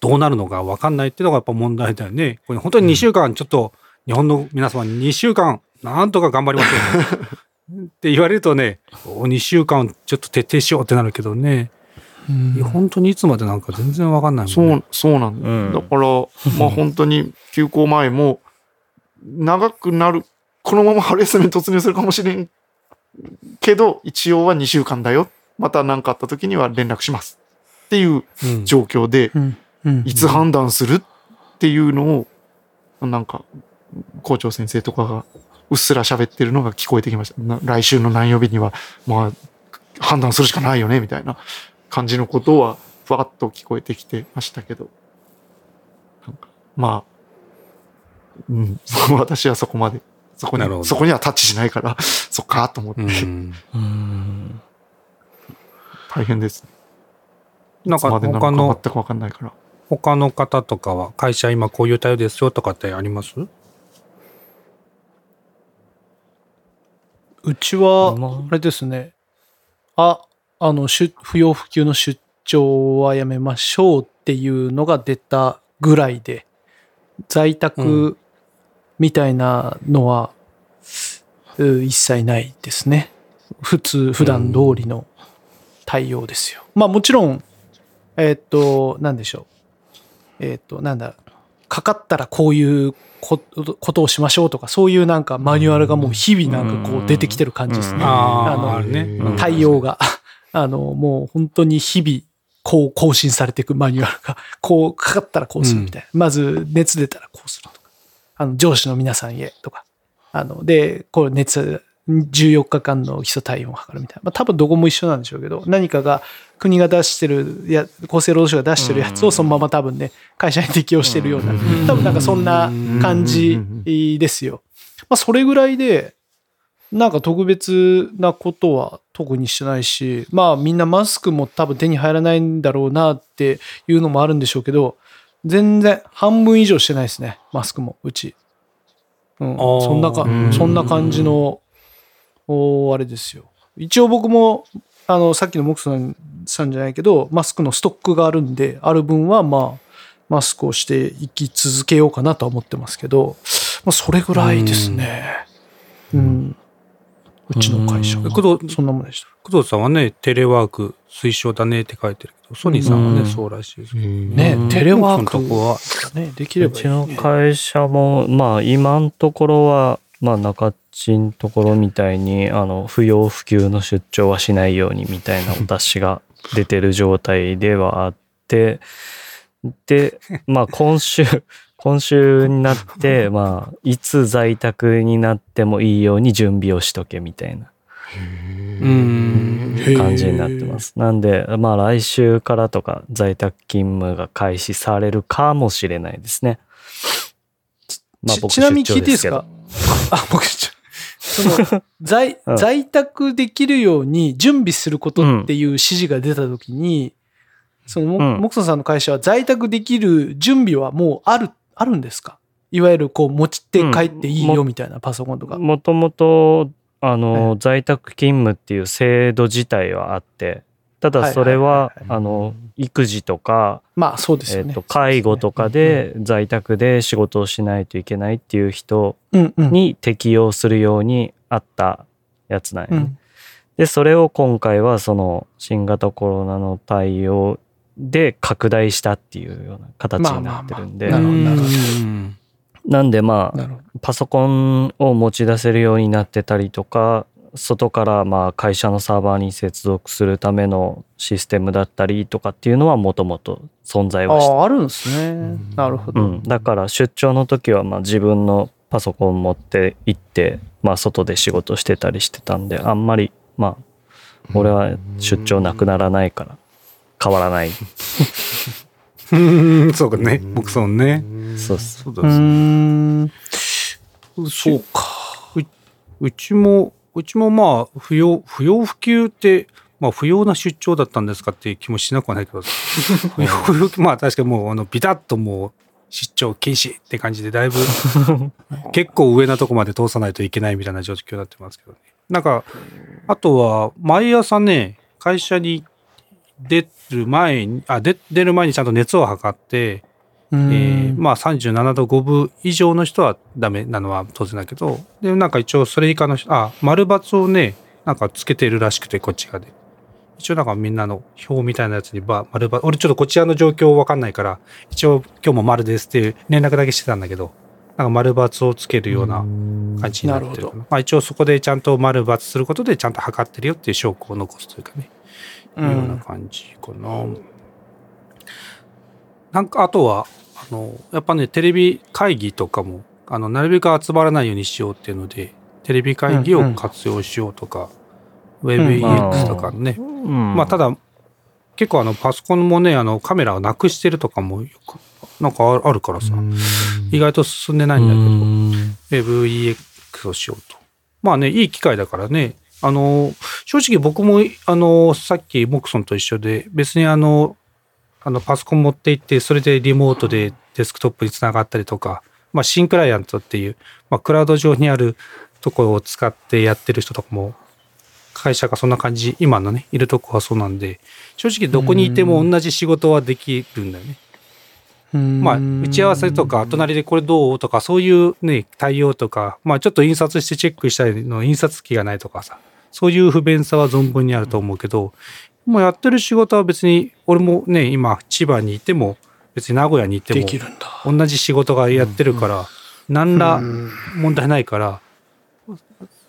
[SPEAKER 4] どうなるのか分かんないっていうのがやっぱ問題だよね。これ本当に2週間、ちょっと、日本の皆様に2週間、なんとか頑張りましょう、って言われるとね、2週間ちょっと徹底しようってなるけどね、
[SPEAKER 1] うん
[SPEAKER 4] 本当にいつまでなんか全然分かんないもんね。
[SPEAKER 2] そう、そうなんだ。
[SPEAKER 3] うん
[SPEAKER 2] だから、まあ本当に休校前も、長くなる、このまま春休みに突入するかもしれんけど、一応は2週間だよ。また何かあった時には連絡します。っていう
[SPEAKER 4] うん
[SPEAKER 2] 状況で。いつ判断するっていうのを、なんか、校長先生とかがうっすら喋ってるのが聞こえてきました。な来週の何曜日には、まあ、判断するしかないよね、みたいな感じのことは、ふわっと聞こえてきてましたけど。まあ、うん、私はそこまで、そこに、そこにはタッチしないから、そっかと思って、大変ですね。
[SPEAKER 4] なんか他の、
[SPEAKER 2] わかんないから。
[SPEAKER 4] 他の方とかは、会社今こういう対応ですよとかってあります？
[SPEAKER 1] うちは
[SPEAKER 3] 今、
[SPEAKER 1] あれですね。あ、あの、出不要不急の出張はやめましょうっていうのが出たぐらいで、在
[SPEAKER 4] う
[SPEAKER 1] 宅みたいなのは、う一切ないですね。普通、普段通りの対応ですよ。まあもちろん、えーっと、なんでしょう。えーっと、なんだ、かかったらこういうことことをしましょうとか、そういうなんかマニュアルがもう日々なんかこう出てきてる感じですね。
[SPEAKER 4] あ
[SPEAKER 1] の
[SPEAKER 4] あるね。
[SPEAKER 2] うん
[SPEAKER 1] 対応が、あの、もう本当に日々、こう更新されていくマニュアルが、こうかかったらこうするみたいな。まず熱出たらこうするとか。あの、上司の皆さんへとか。あの、で、こう熱、14日間の基礎体温を測るみたいな。まあ多分どこも一緒なんでしょうけど、何かが国が出してる、や厚生労働省が出してるやつをそのまま多分ね、会社に適用してるような、多分なんかそんな感じですよ。まあそれぐらいで、なんか特別なことは特にしてないし、まあみんなマスクも多分手に入らないんだろうなっていうのもあるんでしょうけど、全然半分以上してないですね、マスクも、うち。うん、そんなか
[SPEAKER 2] う、ん。
[SPEAKER 1] そんな感じの、おあれですよ。一応僕も、あの、さっきのモクさんさんじゃないけど、マスクのストックがあるんで、ある分はまあ、マスクをしていき続けようかなとは思ってますけど、まあ、それぐらいですね。うん。うちの会社。
[SPEAKER 4] 工藤
[SPEAKER 1] そんなもんでした？
[SPEAKER 4] 工藤さんはね、テレワーク推奨だねって書いてるけど、ソニーさんはね、
[SPEAKER 3] うん
[SPEAKER 4] そうらしいですけど。
[SPEAKER 1] ね、
[SPEAKER 3] うん
[SPEAKER 1] テレワーク
[SPEAKER 4] そのとこは
[SPEAKER 1] ね、できれ
[SPEAKER 3] うちの
[SPEAKER 1] ばいいね。
[SPEAKER 3] 会社もまあ今のところはまあ中地のところみたいにあの不要不急の出張はしないようにみたいなお達しが出てる状態ではあってでまあ今週 今週になってまあいつ在宅になってもいいように準備をしとけみたいな感じになってます。なんで、まあ来週からとか在宅勤務が開始されるかもしれないですね。まあ
[SPEAKER 1] ちちなみに聞いていいですか？あ、僕、その、在
[SPEAKER 3] う、ん。
[SPEAKER 1] 在宅できるように準備することっていう指示が出たときに、その、モクソンさんの会社は在宅できる準備はもうある、あるんですか？いわゆるこう持ちて帰っていいよみたいなパソコンとか。
[SPEAKER 3] もともと、あの、
[SPEAKER 1] は
[SPEAKER 3] 在宅勤務っていう制度自体はあって、ただそれ
[SPEAKER 1] は
[SPEAKER 3] 育児とか、
[SPEAKER 1] まあそうです。
[SPEAKER 3] えっと、介護とかで在宅で仕事をしないといけないっていう人。に適用するようにあったやつなんやね、
[SPEAKER 1] うん。
[SPEAKER 3] で、それを今回はその新型コロナの対応で拡大したっていうような形になってるんで、
[SPEAKER 1] な
[SPEAKER 4] ん。
[SPEAKER 3] でまあ。パソコンを持ち出せるようになってたりとか、外からまあ会社のサーバーに接続するためのシステムだったりとかっていうのはもともと存在はして
[SPEAKER 1] ああ、るんですね。なるほど。
[SPEAKER 3] うん、だから出張の時はまあ自分のパソコン持って行って、まあ、外で仕事してたりしてたんであんまりまあ俺は出張なくならないから変わらない
[SPEAKER 4] うんそうかね。僕そうね。
[SPEAKER 3] そう
[SPEAKER 4] そうだ
[SPEAKER 1] うーん。そうか。
[SPEAKER 4] うちも、うちもまあ、不要、不要不急って、まあ、不要な出張だったんですかっていう気もしなくはないけど、不要不急、まあ、確かにもう、あの、ビタッともう、出張禁止って感じで、だいぶ、結構上なとこまで通さないといけないみたいな状況になってますけどね。なんか、あとは、毎朝ね、会社に出る前に、あ、出、出る前にちゃんと熱を測って、えーまあ37度5分以上の人はダメなのは当然だけど、で、なんか一応それ以下の人、あ、丸×をね、なんかつけてるらしくて、こっち側で。一応なんかみんなの表みたいなやつにば、丸×、俺ちょっとこっち側の状況わかんないから、一応今日も丸ですっていう連絡だけしてたんだけど、なんか丸×をつけるような感じになってる。まあ一応そこでちゃんと丸×することでちゃんと測ってるよっていう証拠を残すというかね。
[SPEAKER 1] う
[SPEAKER 4] いうようなん感じかな。なんかあとはあのやっぱねテレビ会議とかもあのなるべく集まらないようにしようっていうのでテレビ会議を活用しようとか、WebEX とかね、
[SPEAKER 3] うん。
[SPEAKER 4] まあただ結構あのパソコンもねあのカメラをなくしてるとかもよくなんかああるからさ、意外と進んでないんだけど、WebEX をしようと。まあね、いい機会だからね。あの、正直僕も、あの、さっきモクソンと一緒で、別にあの、あの、パソコン持って行って、それでリモートでデスクトップにつながったりとか、まあ、シンクライアントっていう、まあ、クラウド上にあるところを使ってやってる人とかも、会社がそんな感じ、今のね、いるとこはそうなんで、正直どこにいても同じ仕事はできるんだよね。まあ、打ち合わせとか、隣でこれどうとか、そういうね、対応とか、まあ、ちょっと印刷してチェックしたいの、印刷機がないとかさ、そういう不便さは存分にあると思うけど、もうやってる仕事は別に、俺もね、今、千葉にいても、別に名古屋にいても、
[SPEAKER 1] できるんだ。
[SPEAKER 4] 同じ仕事がやってるから、何ら問題ないから、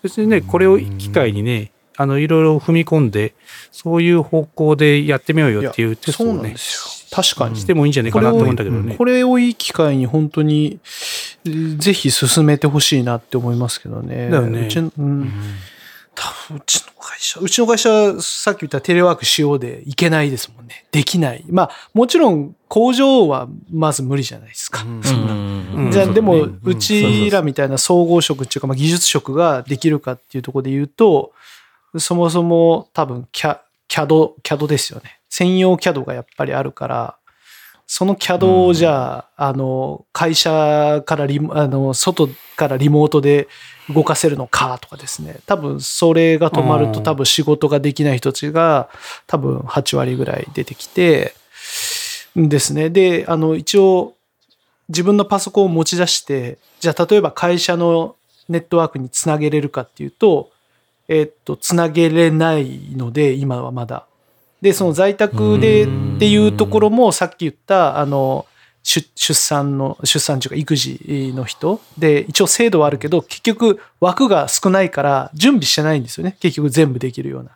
[SPEAKER 4] 別にね、これを機会にね、あの、いろいろ踏み込んで、そういう方向でやってみようよっていうテスト
[SPEAKER 1] そうなん
[SPEAKER 4] をね、
[SPEAKER 1] ですよ。確かに。
[SPEAKER 4] してもいいんじゃないかなと思うんだけどね。
[SPEAKER 1] これをいい機会に本当に、ぜひ進めてほしいなって思いますけどね。
[SPEAKER 4] だよね
[SPEAKER 1] うちの、うん多分うちの会社、うちの会社、さっき言ったテレワークしようでいけないですもんね。できない。まあ、もちろん工場はまず無理じゃないですか。そんな
[SPEAKER 3] うん
[SPEAKER 1] じゃあ、でも、
[SPEAKER 2] うん
[SPEAKER 1] うちらみたいな総合職っていうか、まあ、技術職ができるかっていうところで言うと、そもそも多分、キャ、CAD、CAD ですよね。専用 CAD がやっぱりあるから、その CAD をじゃあ、あの、会社からリモ、あの、外からリモートで動かせるのかとかですね。多分、それが止まると
[SPEAKER 4] うん
[SPEAKER 1] 多分仕事ができない人たちが多分8割ぐらい出てきて、ですね。で、あの、一応、自分のパソコンを持ち出して、じゃあ例えば会社のネットワークにつなげれるかっていうと、えっと、つなげれないので、今はまだ。で、その在宅でっていうところも、さっき言った、あの、出出産の、出産というか育児の人で、一応制度はあるけど、結局枠が少ないから準備してないんですよね。結局全部できるような。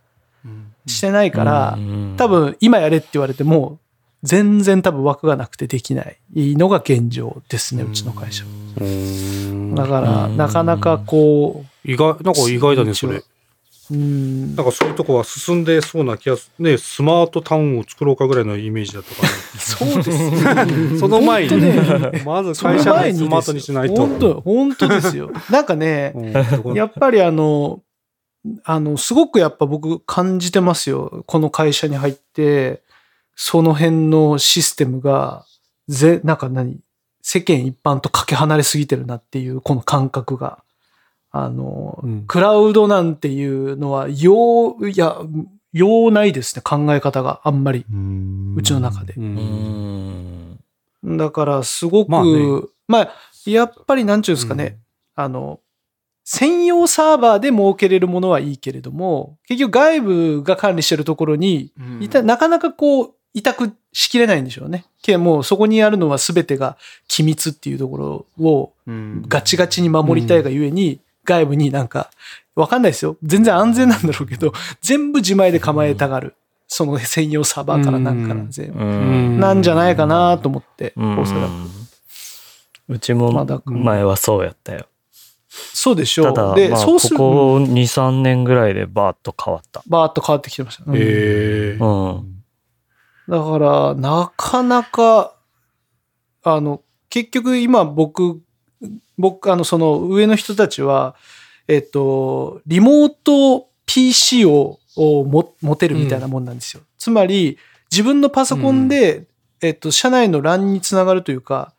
[SPEAKER 1] してないから、多分今やれって言われても、全然多分枠がなくてできないのが現状ですね、うちの会社。だから、なかなかこ
[SPEAKER 4] 意外、なんか意外だね、それ。
[SPEAKER 1] う、うん。
[SPEAKER 4] なんかそういうとこは進んでそうな気がすね、スマートタウンを作ろうかぐらいのイメージだったか
[SPEAKER 1] そうです。
[SPEAKER 4] その前に、
[SPEAKER 1] 本当
[SPEAKER 4] まず会社
[SPEAKER 1] 前に
[SPEAKER 4] のスマートにしないと。
[SPEAKER 1] 本当、本当ですよ。なんかね、
[SPEAKER 4] うん。
[SPEAKER 1] やっぱりあの、あの、すごくやっぱ僕感じてますよ。この会社に入って、その辺のシステムが、ぜ、なんか何？世間一般とかけ離れすぎてるなっていう、この感覚が。あの、
[SPEAKER 4] うん。
[SPEAKER 1] クラウドなんていうのは、よう、いや、ようないですね、考え方があんまり、
[SPEAKER 2] うん。
[SPEAKER 1] うちの中で。
[SPEAKER 4] う。
[SPEAKER 3] うん。ん。
[SPEAKER 1] だから、すごく、
[SPEAKER 4] ま
[SPEAKER 1] まあ
[SPEAKER 4] あね、
[SPEAKER 1] やっぱりなんちゅうんですかね、あの、専用サーバーで設けれるものはいいけれども、結局外部が管理してるところに、いたなかなかこう、委託しきれないんでしょうね。けどもうそこにあるのは全てが機密っていうところを
[SPEAKER 2] うん。
[SPEAKER 1] ガチガチに守りたいがゆえに、外部になんか、わかんないですよ。全然安全なんだろうけど、全部自前で構えたがる。その専用サーバーからなんから全部。
[SPEAKER 3] うん
[SPEAKER 1] なんじゃないかなと思って、
[SPEAKER 3] うん
[SPEAKER 1] おそらく。
[SPEAKER 3] うちも前はそうやったよ。
[SPEAKER 1] そうでしょう。
[SPEAKER 3] ただ、
[SPEAKER 1] で、
[SPEAKER 3] まあ、こ
[SPEAKER 1] そうすると、
[SPEAKER 3] こ2、3年ぐらいでバーッと変わった。
[SPEAKER 1] バーッと変わってきてました。うん
[SPEAKER 4] え
[SPEAKER 3] う
[SPEAKER 4] ー
[SPEAKER 3] ん。
[SPEAKER 1] だから、なかなか、あの、結局今僕、僕、あの、その上の人たちは、えっと、リモート PC ををも持てるみたいなもんなんですよ。つまり、自分のパソコンで、えっと、社内の LAN につながるというか、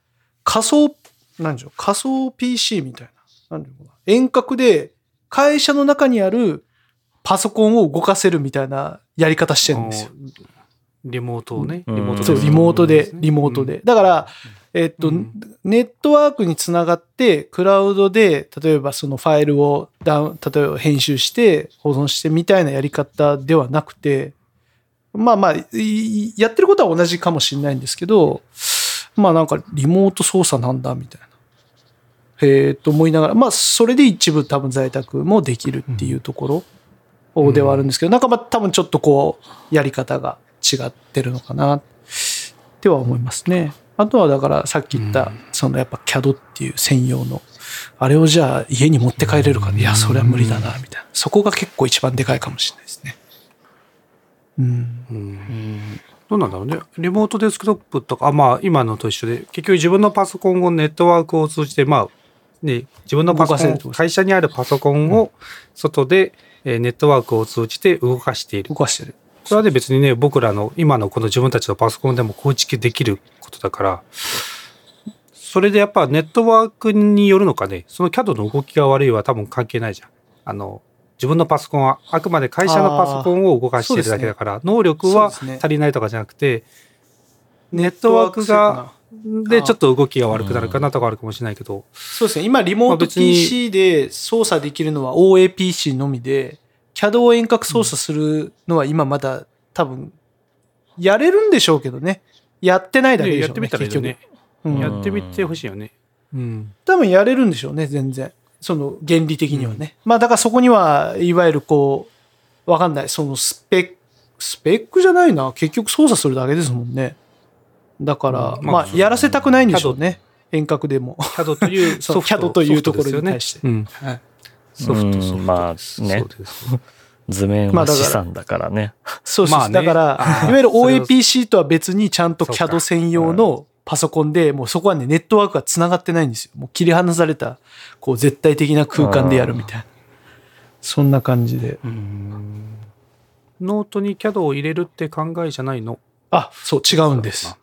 [SPEAKER 1] 仮想、なんでしょう、仮想 PC みたいな。なんていう遠隔で会社の中にあるパソコンを動かせるみたいなやり方してるんですよ。
[SPEAKER 4] リモートをね、
[SPEAKER 3] うん
[SPEAKER 4] リモート
[SPEAKER 1] そう、リモートで、リモートで。。だから、えっと、
[SPEAKER 4] うん
[SPEAKER 1] ネットワークにつながって、クラウドで、例えばそのファイルをダウン、例えば編集して、保存してみたいなやり方ではなくて、まあまあ、やってることは同じかもしれないんですけど、まあなんかリモート操作なんだ、みたいな。へえ、と思いながら、まあそれで一部多分在宅もできるっていうところではあるんですけど、なんかまあ多分ちょっとこう、やり方が違ってるのかなっては思いますね。あとはだからさっき言った、そのやっぱ CAD っていう専用の、あれをじゃあ家に持って帰れるか、いや、それは無理だな、みたいな。そこが結構一番でかいかもしれないですね。うん。
[SPEAKER 4] うんどうなんだろうね。リモートデスクトップとか、あまあ今のと一緒で、結局自分のパソコンをネットワークを通じて、まあ、ね、自分のパソコン会社にあるパソコンを外で、えーネットワークを通じて動かしている
[SPEAKER 1] 動。かしてる。
[SPEAKER 4] これはね別にね、僕らの今のこの自分たちのパソコンでも構築できることだから、それでやっぱネットワークによるのかね、その CAD の動きが悪いは多分関係ないじゃん。あの、自分のパソコンはあくまで会社のパソコンを動かしているだけだから、能力は足りないとかじゃなくて、ネットワークが、でちょっと動きが悪くなるかなとかあるかもしれないけど、
[SPEAKER 1] そうですね。今、リモート PC で操作できるのは OAPC のみで、CAD を遠隔操作するのは今まだ多分、やれるんでしょうけどね。やってないだけでしょうね。
[SPEAKER 4] ねやってみたらいいよね。
[SPEAKER 1] うん
[SPEAKER 4] やってみてほしいよね。うん。
[SPEAKER 1] 多分やれるんでしょうね、全然。その原理的にはね。まあだからそこには、いわゆるこう、わかんない。そのスペック、スペックじゃないな。結局操作するだけですもんね。だから、
[SPEAKER 4] うんまあ
[SPEAKER 1] まあ、やらせたくないんでしょうね。遠隔でも。
[SPEAKER 4] CAD という ソフト
[SPEAKER 1] CAD というところに対して
[SPEAKER 4] ねうん
[SPEAKER 1] はい。
[SPEAKER 4] ソフト、
[SPEAKER 3] うん
[SPEAKER 4] ソフト。
[SPEAKER 3] まあね
[SPEAKER 4] そうです
[SPEAKER 3] 図面は資産だからね。
[SPEAKER 1] そうそう、
[SPEAKER 4] まあね
[SPEAKER 1] だから、いわゆる OAPC とは別にちゃんと CAD 専用のパソコンで、もうそこはね、ネットワークが繋がってないんですよ。もう切り離された、こう、絶対的な空間でやるみたいな。そんな感じで。
[SPEAKER 4] ノートに CAD を入れるって考えじゃないの？
[SPEAKER 1] あ、そう、違うんです。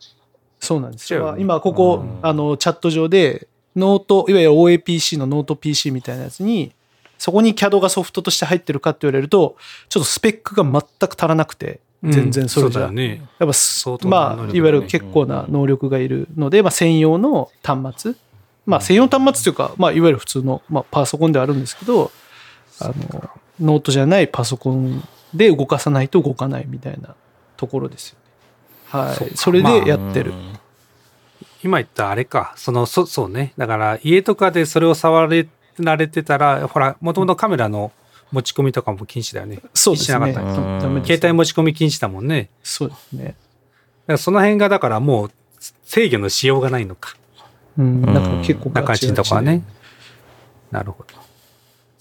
[SPEAKER 1] そうなんですよ。今、ここ、あの、チャット上で、ノート、いわゆる OA PC のノート PC みたいなやつに、そこに CAD がソフトとして入ってるかって言われると、ちょっとスペックが全く足らなくて、全然それじゃ、
[SPEAKER 4] うだよね。
[SPEAKER 1] やっぱまあ、いわゆる結構な能力がいるので、まあ、専用の端末、まあ、専用端末というか、まあ、いわゆる普通の、まあ、パソコンではあるんですけど、あの、ノートじゃないパソコンで動かさないと動かないみたいなところですよね。はい。
[SPEAKER 4] そ
[SPEAKER 1] れでやってる。
[SPEAKER 3] うん
[SPEAKER 4] 今言ったあれか。その、そそうね。だから、家とかでそれを触れられてたら、ほら、もともとカメラの持ち込みとかも禁止だよね。
[SPEAKER 1] そうですね。
[SPEAKER 4] 禁止しなかった
[SPEAKER 3] うん
[SPEAKER 1] ダメです
[SPEAKER 4] 携帯持ち込み禁止だもんね。
[SPEAKER 1] そうですね。
[SPEAKER 4] だからその辺が、だからもう、制御のしようがないのか。
[SPEAKER 1] うん。なんか結構ガチガチで
[SPEAKER 4] 中地のとこはね。なるほど。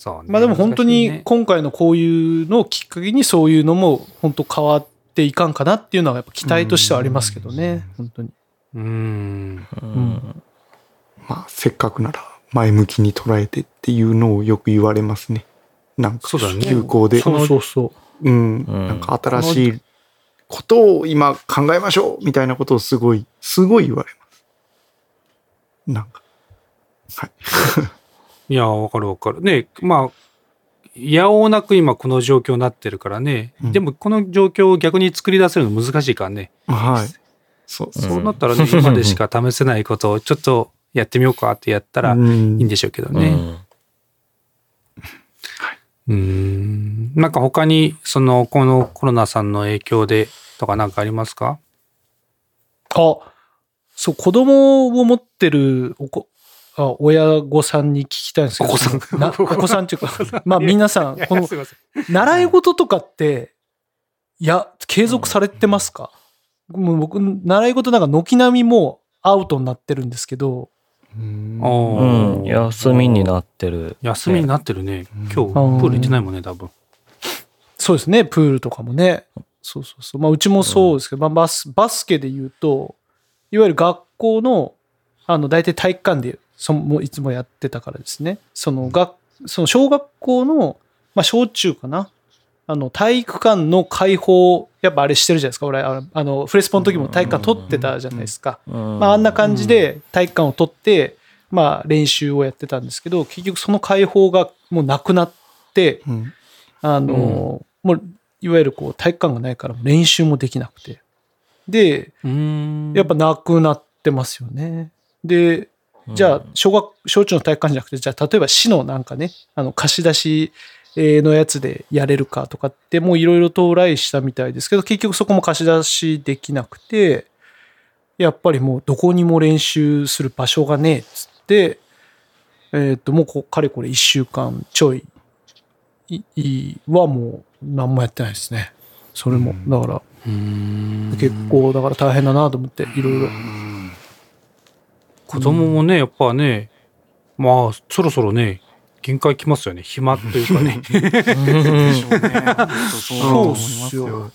[SPEAKER 4] そうね
[SPEAKER 1] まあでも本当に今回のこういうのをきっかけにそういうのも本当変わっていかんかなっていうのはやっぱ期待としてはありますけどね、本当に。
[SPEAKER 4] うん。
[SPEAKER 3] うん
[SPEAKER 2] まあ、せっかくなら前向きに捉えてっていうのをよく言われますね。なんか、
[SPEAKER 4] そうだね
[SPEAKER 2] 休校で、
[SPEAKER 1] そうそうそう。
[SPEAKER 2] うん、
[SPEAKER 3] うん
[SPEAKER 2] なんか新しいことを今考えましょうみたいなことをすごい、すごい言われます。なんか、はい。
[SPEAKER 4] いや、わかるわかる。ね、まあ、やおうなく今この状況になってるからね。
[SPEAKER 2] うん
[SPEAKER 4] でもこの状況を逆に作り出せるの難しいからね。
[SPEAKER 2] はい。そう、
[SPEAKER 3] うん
[SPEAKER 4] そうなったらね、今でしか試せないことをちょっとやってみようかってやったらいいんでしょうけどね。
[SPEAKER 3] うん。
[SPEAKER 4] うーん。なんか他に、その、このコロナさんの影響でとかなんかありますか？
[SPEAKER 1] あ、そう、子供を持ってるおこあ親御さんに聞きたいんですけど、
[SPEAKER 4] お子さん。
[SPEAKER 1] な お子さんっていうか、まあ皆さん、この
[SPEAKER 4] すいません。
[SPEAKER 1] 習い事とかって、いや、継続されてますか、もう僕、習い事なんか軒並みもうアウトになってるんですけど、
[SPEAKER 2] うん
[SPEAKER 3] 休みになってる。
[SPEAKER 4] 休みになってるね。今日、プ
[SPEAKER 1] うん
[SPEAKER 4] ール行ってないもんね、多分。
[SPEAKER 1] そうですね、プールとかもね。そうそうそう。まあ、うちもそうですけど、まあ、バス、バスケで言うと、いわゆる学校の、あの、大体体育館で、そのもういつもやってたからですね。その、学、その小学校の、まあ、小中かな。あの、体育館の開放、やっぱあれしてるじゃないですか。俺、あの、フレスポの時も体育館取ってたじゃないですか。
[SPEAKER 3] ま
[SPEAKER 1] まあ、あんな感じで体育館を取って、まあ、練習をやってたんですけど、結局その開放がもうなくなって、
[SPEAKER 2] うん
[SPEAKER 1] あの、もう、いわゆるこう、体育館がないから練習もできなくて。で、やっぱなくなってますよね。で、じゃあ、小学、小中の体育館じゃなくて、じゃあ、例えば市のなんかね、あの、貸し出しえーのやつでやれるかとかって、もういろいろとトライしたみたいですけど、結局そこも貸し出しできなくて、やっぱりもうどこにも練習する場所がねえっつって、えっ、と、もうこかれこれ1週間ちょいいいはもう何もやってないですね。それも。だから、結構、だから大変だなと思って、いろいろ。
[SPEAKER 4] 子供もね、やっぱね、まあ、そろそろね、限界きますよね。暇というかね。
[SPEAKER 2] そうだと思いますよ。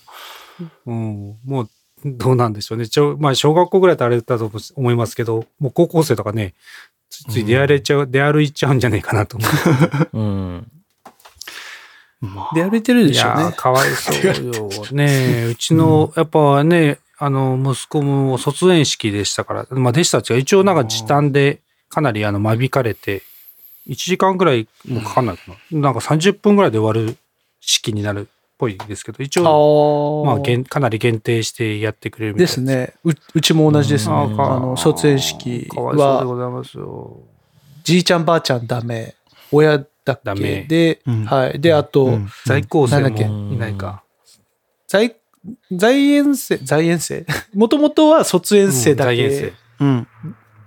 [SPEAKER 4] うん、もう、どうなんでしょうね。ちょまあ、小学校ぐらいだとあれだと思いますけど、もう高校生とかね、ついつい出歩いちゃう、出歩いちゃうんじゃないかなと思う。
[SPEAKER 3] うん。
[SPEAKER 2] まあ
[SPEAKER 1] で歩いてるでしょうね。
[SPEAKER 4] かわいそうよ。ねうちの、やっぱね、あの、息子も卒園式でしたから、まあ、弟子たちが一応なんか時短でかなりあの、間引かれて、1時間ぐらいもかかんないかな。なんか30分ぐらいで終わる式になるっぽいですけど、一
[SPEAKER 1] あ
[SPEAKER 4] 応、
[SPEAKER 1] あ
[SPEAKER 4] まあ、限かなり限定してやってくれるみたい
[SPEAKER 1] です。ね。ううちも同じですね。
[SPEAKER 3] うん
[SPEAKER 1] あの、卒園式
[SPEAKER 4] かわいそうで
[SPEAKER 1] は、
[SPEAKER 4] ございますよ。
[SPEAKER 1] じいちゃんばあちゃんダメ、親だ
[SPEAKER 4] ダメ
[SPEAKER 1] けで、
[SPEAKER 2] うん
[SPEAKER 1] はい。で、あと、
[SPEAKER 2] うん
[SPEAKER 4] 在校生もいないか。
[SPEAKER 1] 在、在園生、在園生？もともとは卒園生だけ、
[SPEAKER 4] うん在園
[SPEAKER 2] うん。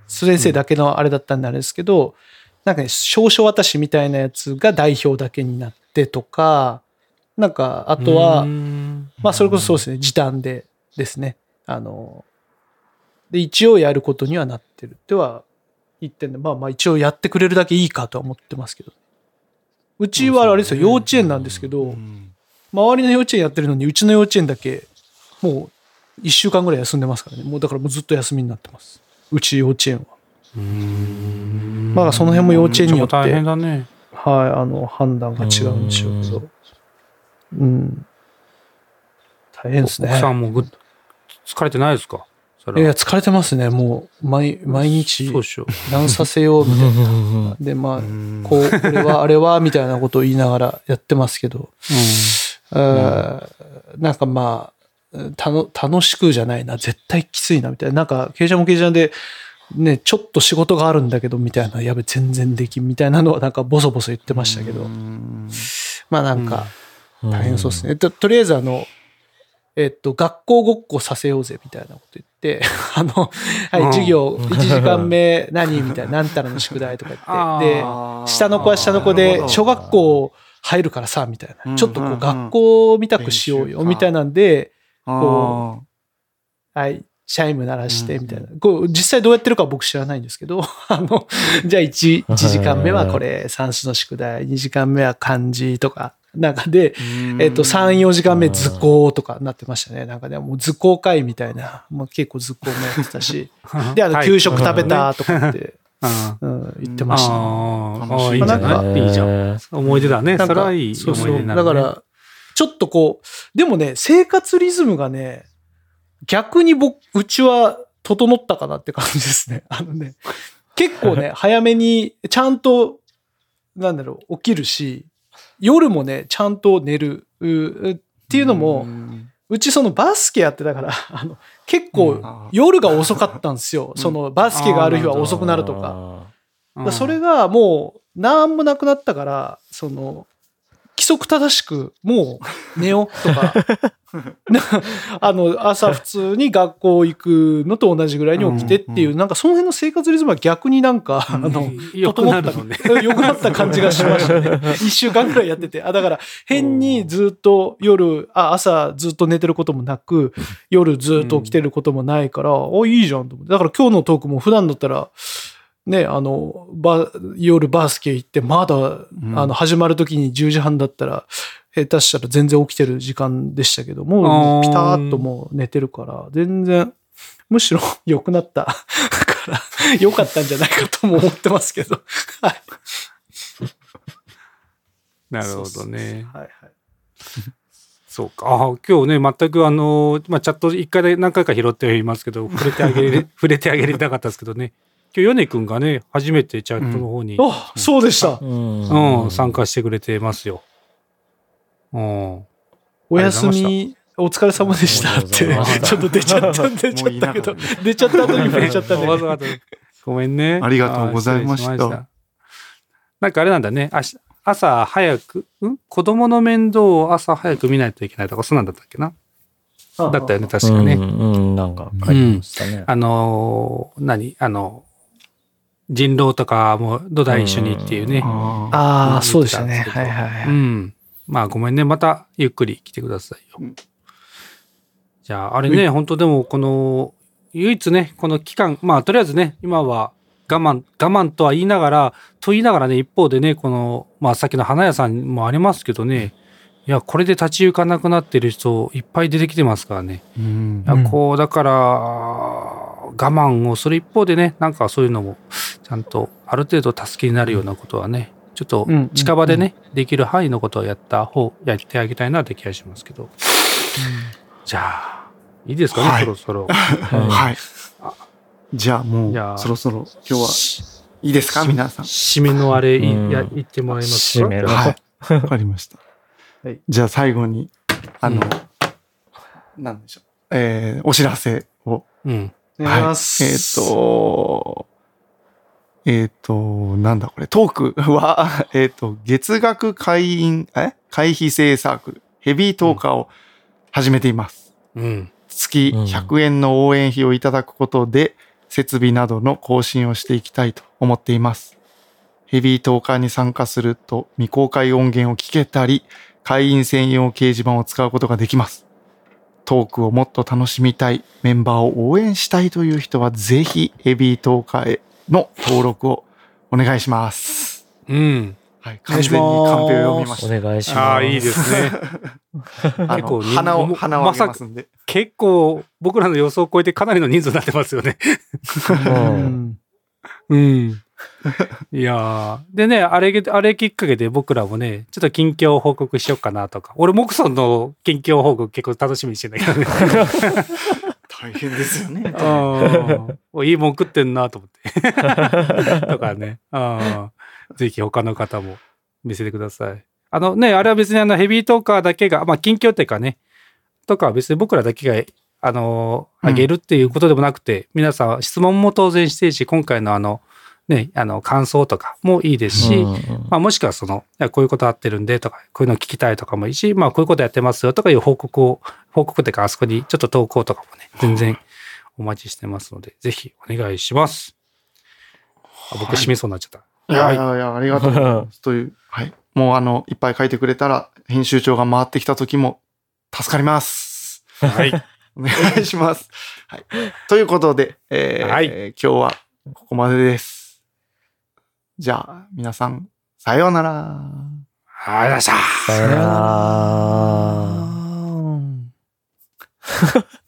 [SPEAKER 1] 卒園生だけのあれだったんであれですけど、なんかね、証書渡しみたいなやつが代表だけになってとか、なんか、あ
[SPEAKER 4] あ
[SPEAKER 1] とは、
[SPEAKER 4] うん
[SPEAKER 1] まあ、それこそそうですね、時短でですね。あの、で、一応やることにはなってるっては言ってんで、まあまあ一応やってくれるだけいいかとは思ってますけど。うちはあれですよ、幼稚園なんですけど、周りの幼稚園やってるのに、うちの幼稚園だけ、もう一週間ぐらい休んでますからね。もうだからもうずっと休みになってます。うち幼稚園は。
[SPEAKER 4] うん
[SPEAKER 1] まあその辺も幼稚園によって
[SPEAKER 4] 大変だね。
[SPEAKER 1] はい、あの、判断が違うんでしょうけど。うん。大変ですね。
[SPEAKER 4] 奥さんもぐ疲れてないですか？
[SPEAKER 1] いや、疲れてますね。もう、毎、毎日何させようみたいな。で、まあ、こう、これは、あれは、みたいなことを言いながらやってますけど、
[SPEAKER 4] う。
[SPEAKER 1] あーなんかまあ、たの、楽しくじゃないな。絶対きついな、みたいな。なんか、経営者も経営者で、ね、ちょっと仕事があるんだけど、みたいな、やべ、全然できん、みたいなのは、なんか、ボソボソ言ってましたけど、まあなんか、大変そうですね。ととりあえずあの、えっと、学校ごっこさせようぜみたいなこと言って、あの、はい、
[SPEAKER 4] うん。
[SPEAKER 1] 授業1時間目何みたいな、なんたらの宿題とか言って、で、下の子は下の子で、小学校入るからさ、みたいな。ちょっとこう学校みたくしようよ、みたいなんで、こはい、チャイム鳴らしてみたいな。こう実際どうやってるかは僕知らないんですけど、あの、じゃあ 1, 1時間目はこれ算数の宿題、2時間目は漢字とか、なんかで、えっと、3、4時間目図工とかなってましたね。なんかね、もう図工会みたいな、もう結構図工もやってたし、で、あの、給食食べたとかって、うん、言ってましたね。
[SPEAKER 4] ああ、いいんじゃ
[SPEAKER 1] まあ
[SPEAKER 4] ないいいじゃん。思い出だね。それはいい
[SPEAKER 1] そうそう。
[SPEAKER 4] 思い出になる、ね。
[SPEAKER 1] だから、ちょっとこう、でもね、生活リズムがね、逆に僕、うちは整ったかなって感じですね。あのね、結構ね、早めに、ちゃんと、なんだろう、起きるし、夜もね、ちゃんと寝る。うっていうのも、うちそのバスケやってたから、あの、結構夜が遅かったんですよ。そのバスケがある日は遅くなるとか。それがもう、なんもなくなったから、その、規則正しく、もう寝ようとか、な あの、朝普通に学校行くのと同じぐらいに起きてっていう、なんかその辺の生活リズムは逆になんか、あの、
[SPEAKER 4] 良くなるのね。
[SPEAKER 1] 良くなった感じがしましたね。一週間くらいやってて。あ、だから、変にずっと夜、あ、朝ずっと寝てることもなく、夜ずっと起きてることもないから、お、いいじゃんと思って。だから今日のトークも普段だったら、ね、あの、ば、夜バスケ行って、まだ、あの、始まる時に10時半だったら、下手したら全然起きてる時間でしたけども、ピタッともう寝てるから、全然、むしろ 良くなったから、良かったんじゃないかとも思ってますけど。はい。
[SPEAKER 4] なるほどね。
[SPEAKER 1] はいはい。
[SPEAKER 4] そうか。あ今日ね、全くあの、まあ、チャット一回で何回か拾ってはいますけど、触れてあげれ、触れてあげれなかったですけどね。今日、ヨネ君がね、初めてチャットの方に、
[SPEAKER 1] あ、そうでした。
[SPEAKER 3] うん
[SPEAKER 4] うん、参加してくれてますよ。うん。
[SPEAKER 1] お休み、お疲れ様でしたって、ちょっと出ちゃった、出ちゃったけど、出ちゃった後に触れちゃったね。
[SPEAKER 4] わざわざごめんね。
[SPEAKER 2] ありがとうございました
[SPEAKER 4] あ失礼なんかあれなんだね。あし朝早く、ん？子供の面倒を朝早く見ないといけないとか、そうなんだったっけな？だったよね、確かね。
[SPEAKER 3] うん、うん、なんか書いてましたね。
[SPEAKER 4] あのー何？あの、人狼とかも土台一緒にっていうね。
[SPEAKER 2] あ
[SPEAKER 1] あそうでしたね。はいはいはい。
[SPEAKER 4] うん。まあごめんね。またゆっくり来てくださいよ。
[SPEAKER 2] うん
[SPEAKER 4] じゃあ、あれね、本当でもこの、唯一ね、この期間、まあとりあえずね、今は我慢、我慢とは言いながら、と言いながらね、一方でね、この、まあさっきの花屋さんもありますけどね、いや、これで立ち行かなくなってる人いっぱい出てきてますからね。
[SPEAKER 2] ーうん
[SPEAKER 4] いや、こう、だから、我慢をする一方でね、なんかそういうのも、ちゃんとある程度助けになるようなことはね、ちょっと
[SPEAKER 1] うんうん
[SPEAKER 4] 近場でね、できる範囲のことをやった方、やってあげたいなって気がしますけど。じゃあ、いいですかね、
[SPEAKER 2] はい
[SPEAKER 4] そろそろ。
[SPEAKER 2] はい。じゃあもうそろそろ今日はいいですか皆さん？
[SPEAKER 4] 締めのあれ、い
[SPEAKER 3] うん
[SPEAKER 4] や言ってもらえますか？
[SPEAKER 3] 締める。
[SPEAKER 2] はい。わかりました。
[SPEAKER 1] はい
[SPEAKER 2] じゃあ最後に、あの、
[SPEAKER 4] うん
[SPEAKER 2] なんでしょう。えー、お知らせを。
[SPEAKER 4] うん。
[SPEAKER 1] お願いします。
[SPEAKER 2] はいえっ、と、えっ、と、なんだこれ、トークは、えっ、と、月額会員、え？会費制サークル、ヘビートーカーを始めています。
[SPEAKER 4] うん。
[SPEAKER 2] 月
[SPEAKER 3] うん
[SPEAKER 2] 100円の応援費をいただくことで、設備などの更新をしていきたいと思っています。ヘビートーカーに参加すると未公開音源を聞けたり、会員専用掲示板を使うことができます。トークをもっと楽しみたい、メンバーを応援したいという人は、ぜひヘビートーカーへの登録をお願いします。
[SPEAKER 4] うん。
[SPEAKER 2] はい、完全にカンペを読みまし
[SPEAKER 3] お願いします。
[SPEAKER 4] ああ、いいですね。結構
[SPEAKER 2] の、鼻を、
[SPEAKER 4] も
[SPEAKER 2] 鼻をますんで。
[SPEAKER 4] 結構、僕らの予想を超えてかなりの人数になってますよね。
[SPEAKER 3] う
[SPEAKER 1] うんん
[SPEAKER 4] うん。いやーでね、あれ、あれきっかけで僕らもね、ちょっと近況報告しようかなとか。俺、モクソンの近況報告結構楽しみにしてんだけどね。
[SPEAKER 2] 大変ですよね。
[SPEAKER 4] うんおいいもん食ってんなと思って。とかね。うんぜひ他の方も見せてください。あのね、あれは別にあのヘビートーカーだけが、まあ近況っていうかね、とかは別に僕らだけが、あの、
[SPEAKER 2] うん
[SPEAKER 4] あげるっていうことでもなくて、皆さん質問も当然してるし、今回のあの、ね、あの、感想とかもいいですし、
[SPEAKER 3] うん
[SPEAKER 4] まあ、もしくはその、こういうことあってるんでとか、こういうの聞きたいとかもいいし、まあ、こういうことやってますよとかいう報告を、報告っていうか、あそこにちょっと投稿とかもね、全然お待ちしてますので、ぜひお願いします。あ僕、締めそうになっちゃった。
[SPEAKER 2] いやいやいや、ありがとうございます。という、はい。もうあの、いっぱい書いてくれたら、編集長が回ってきた時も助かります。
[SPEAKER 4] はい。
[SPEAKER 2] お願いします。はい。ということで、えー
[SPEAKER 4] はい
[SPEAKER 2] 今日はここまでです。じゃあ、皆さん、さようなら。
[SPEAKER 4] ありがとうございました。
[SPEAKER 3] さよなら。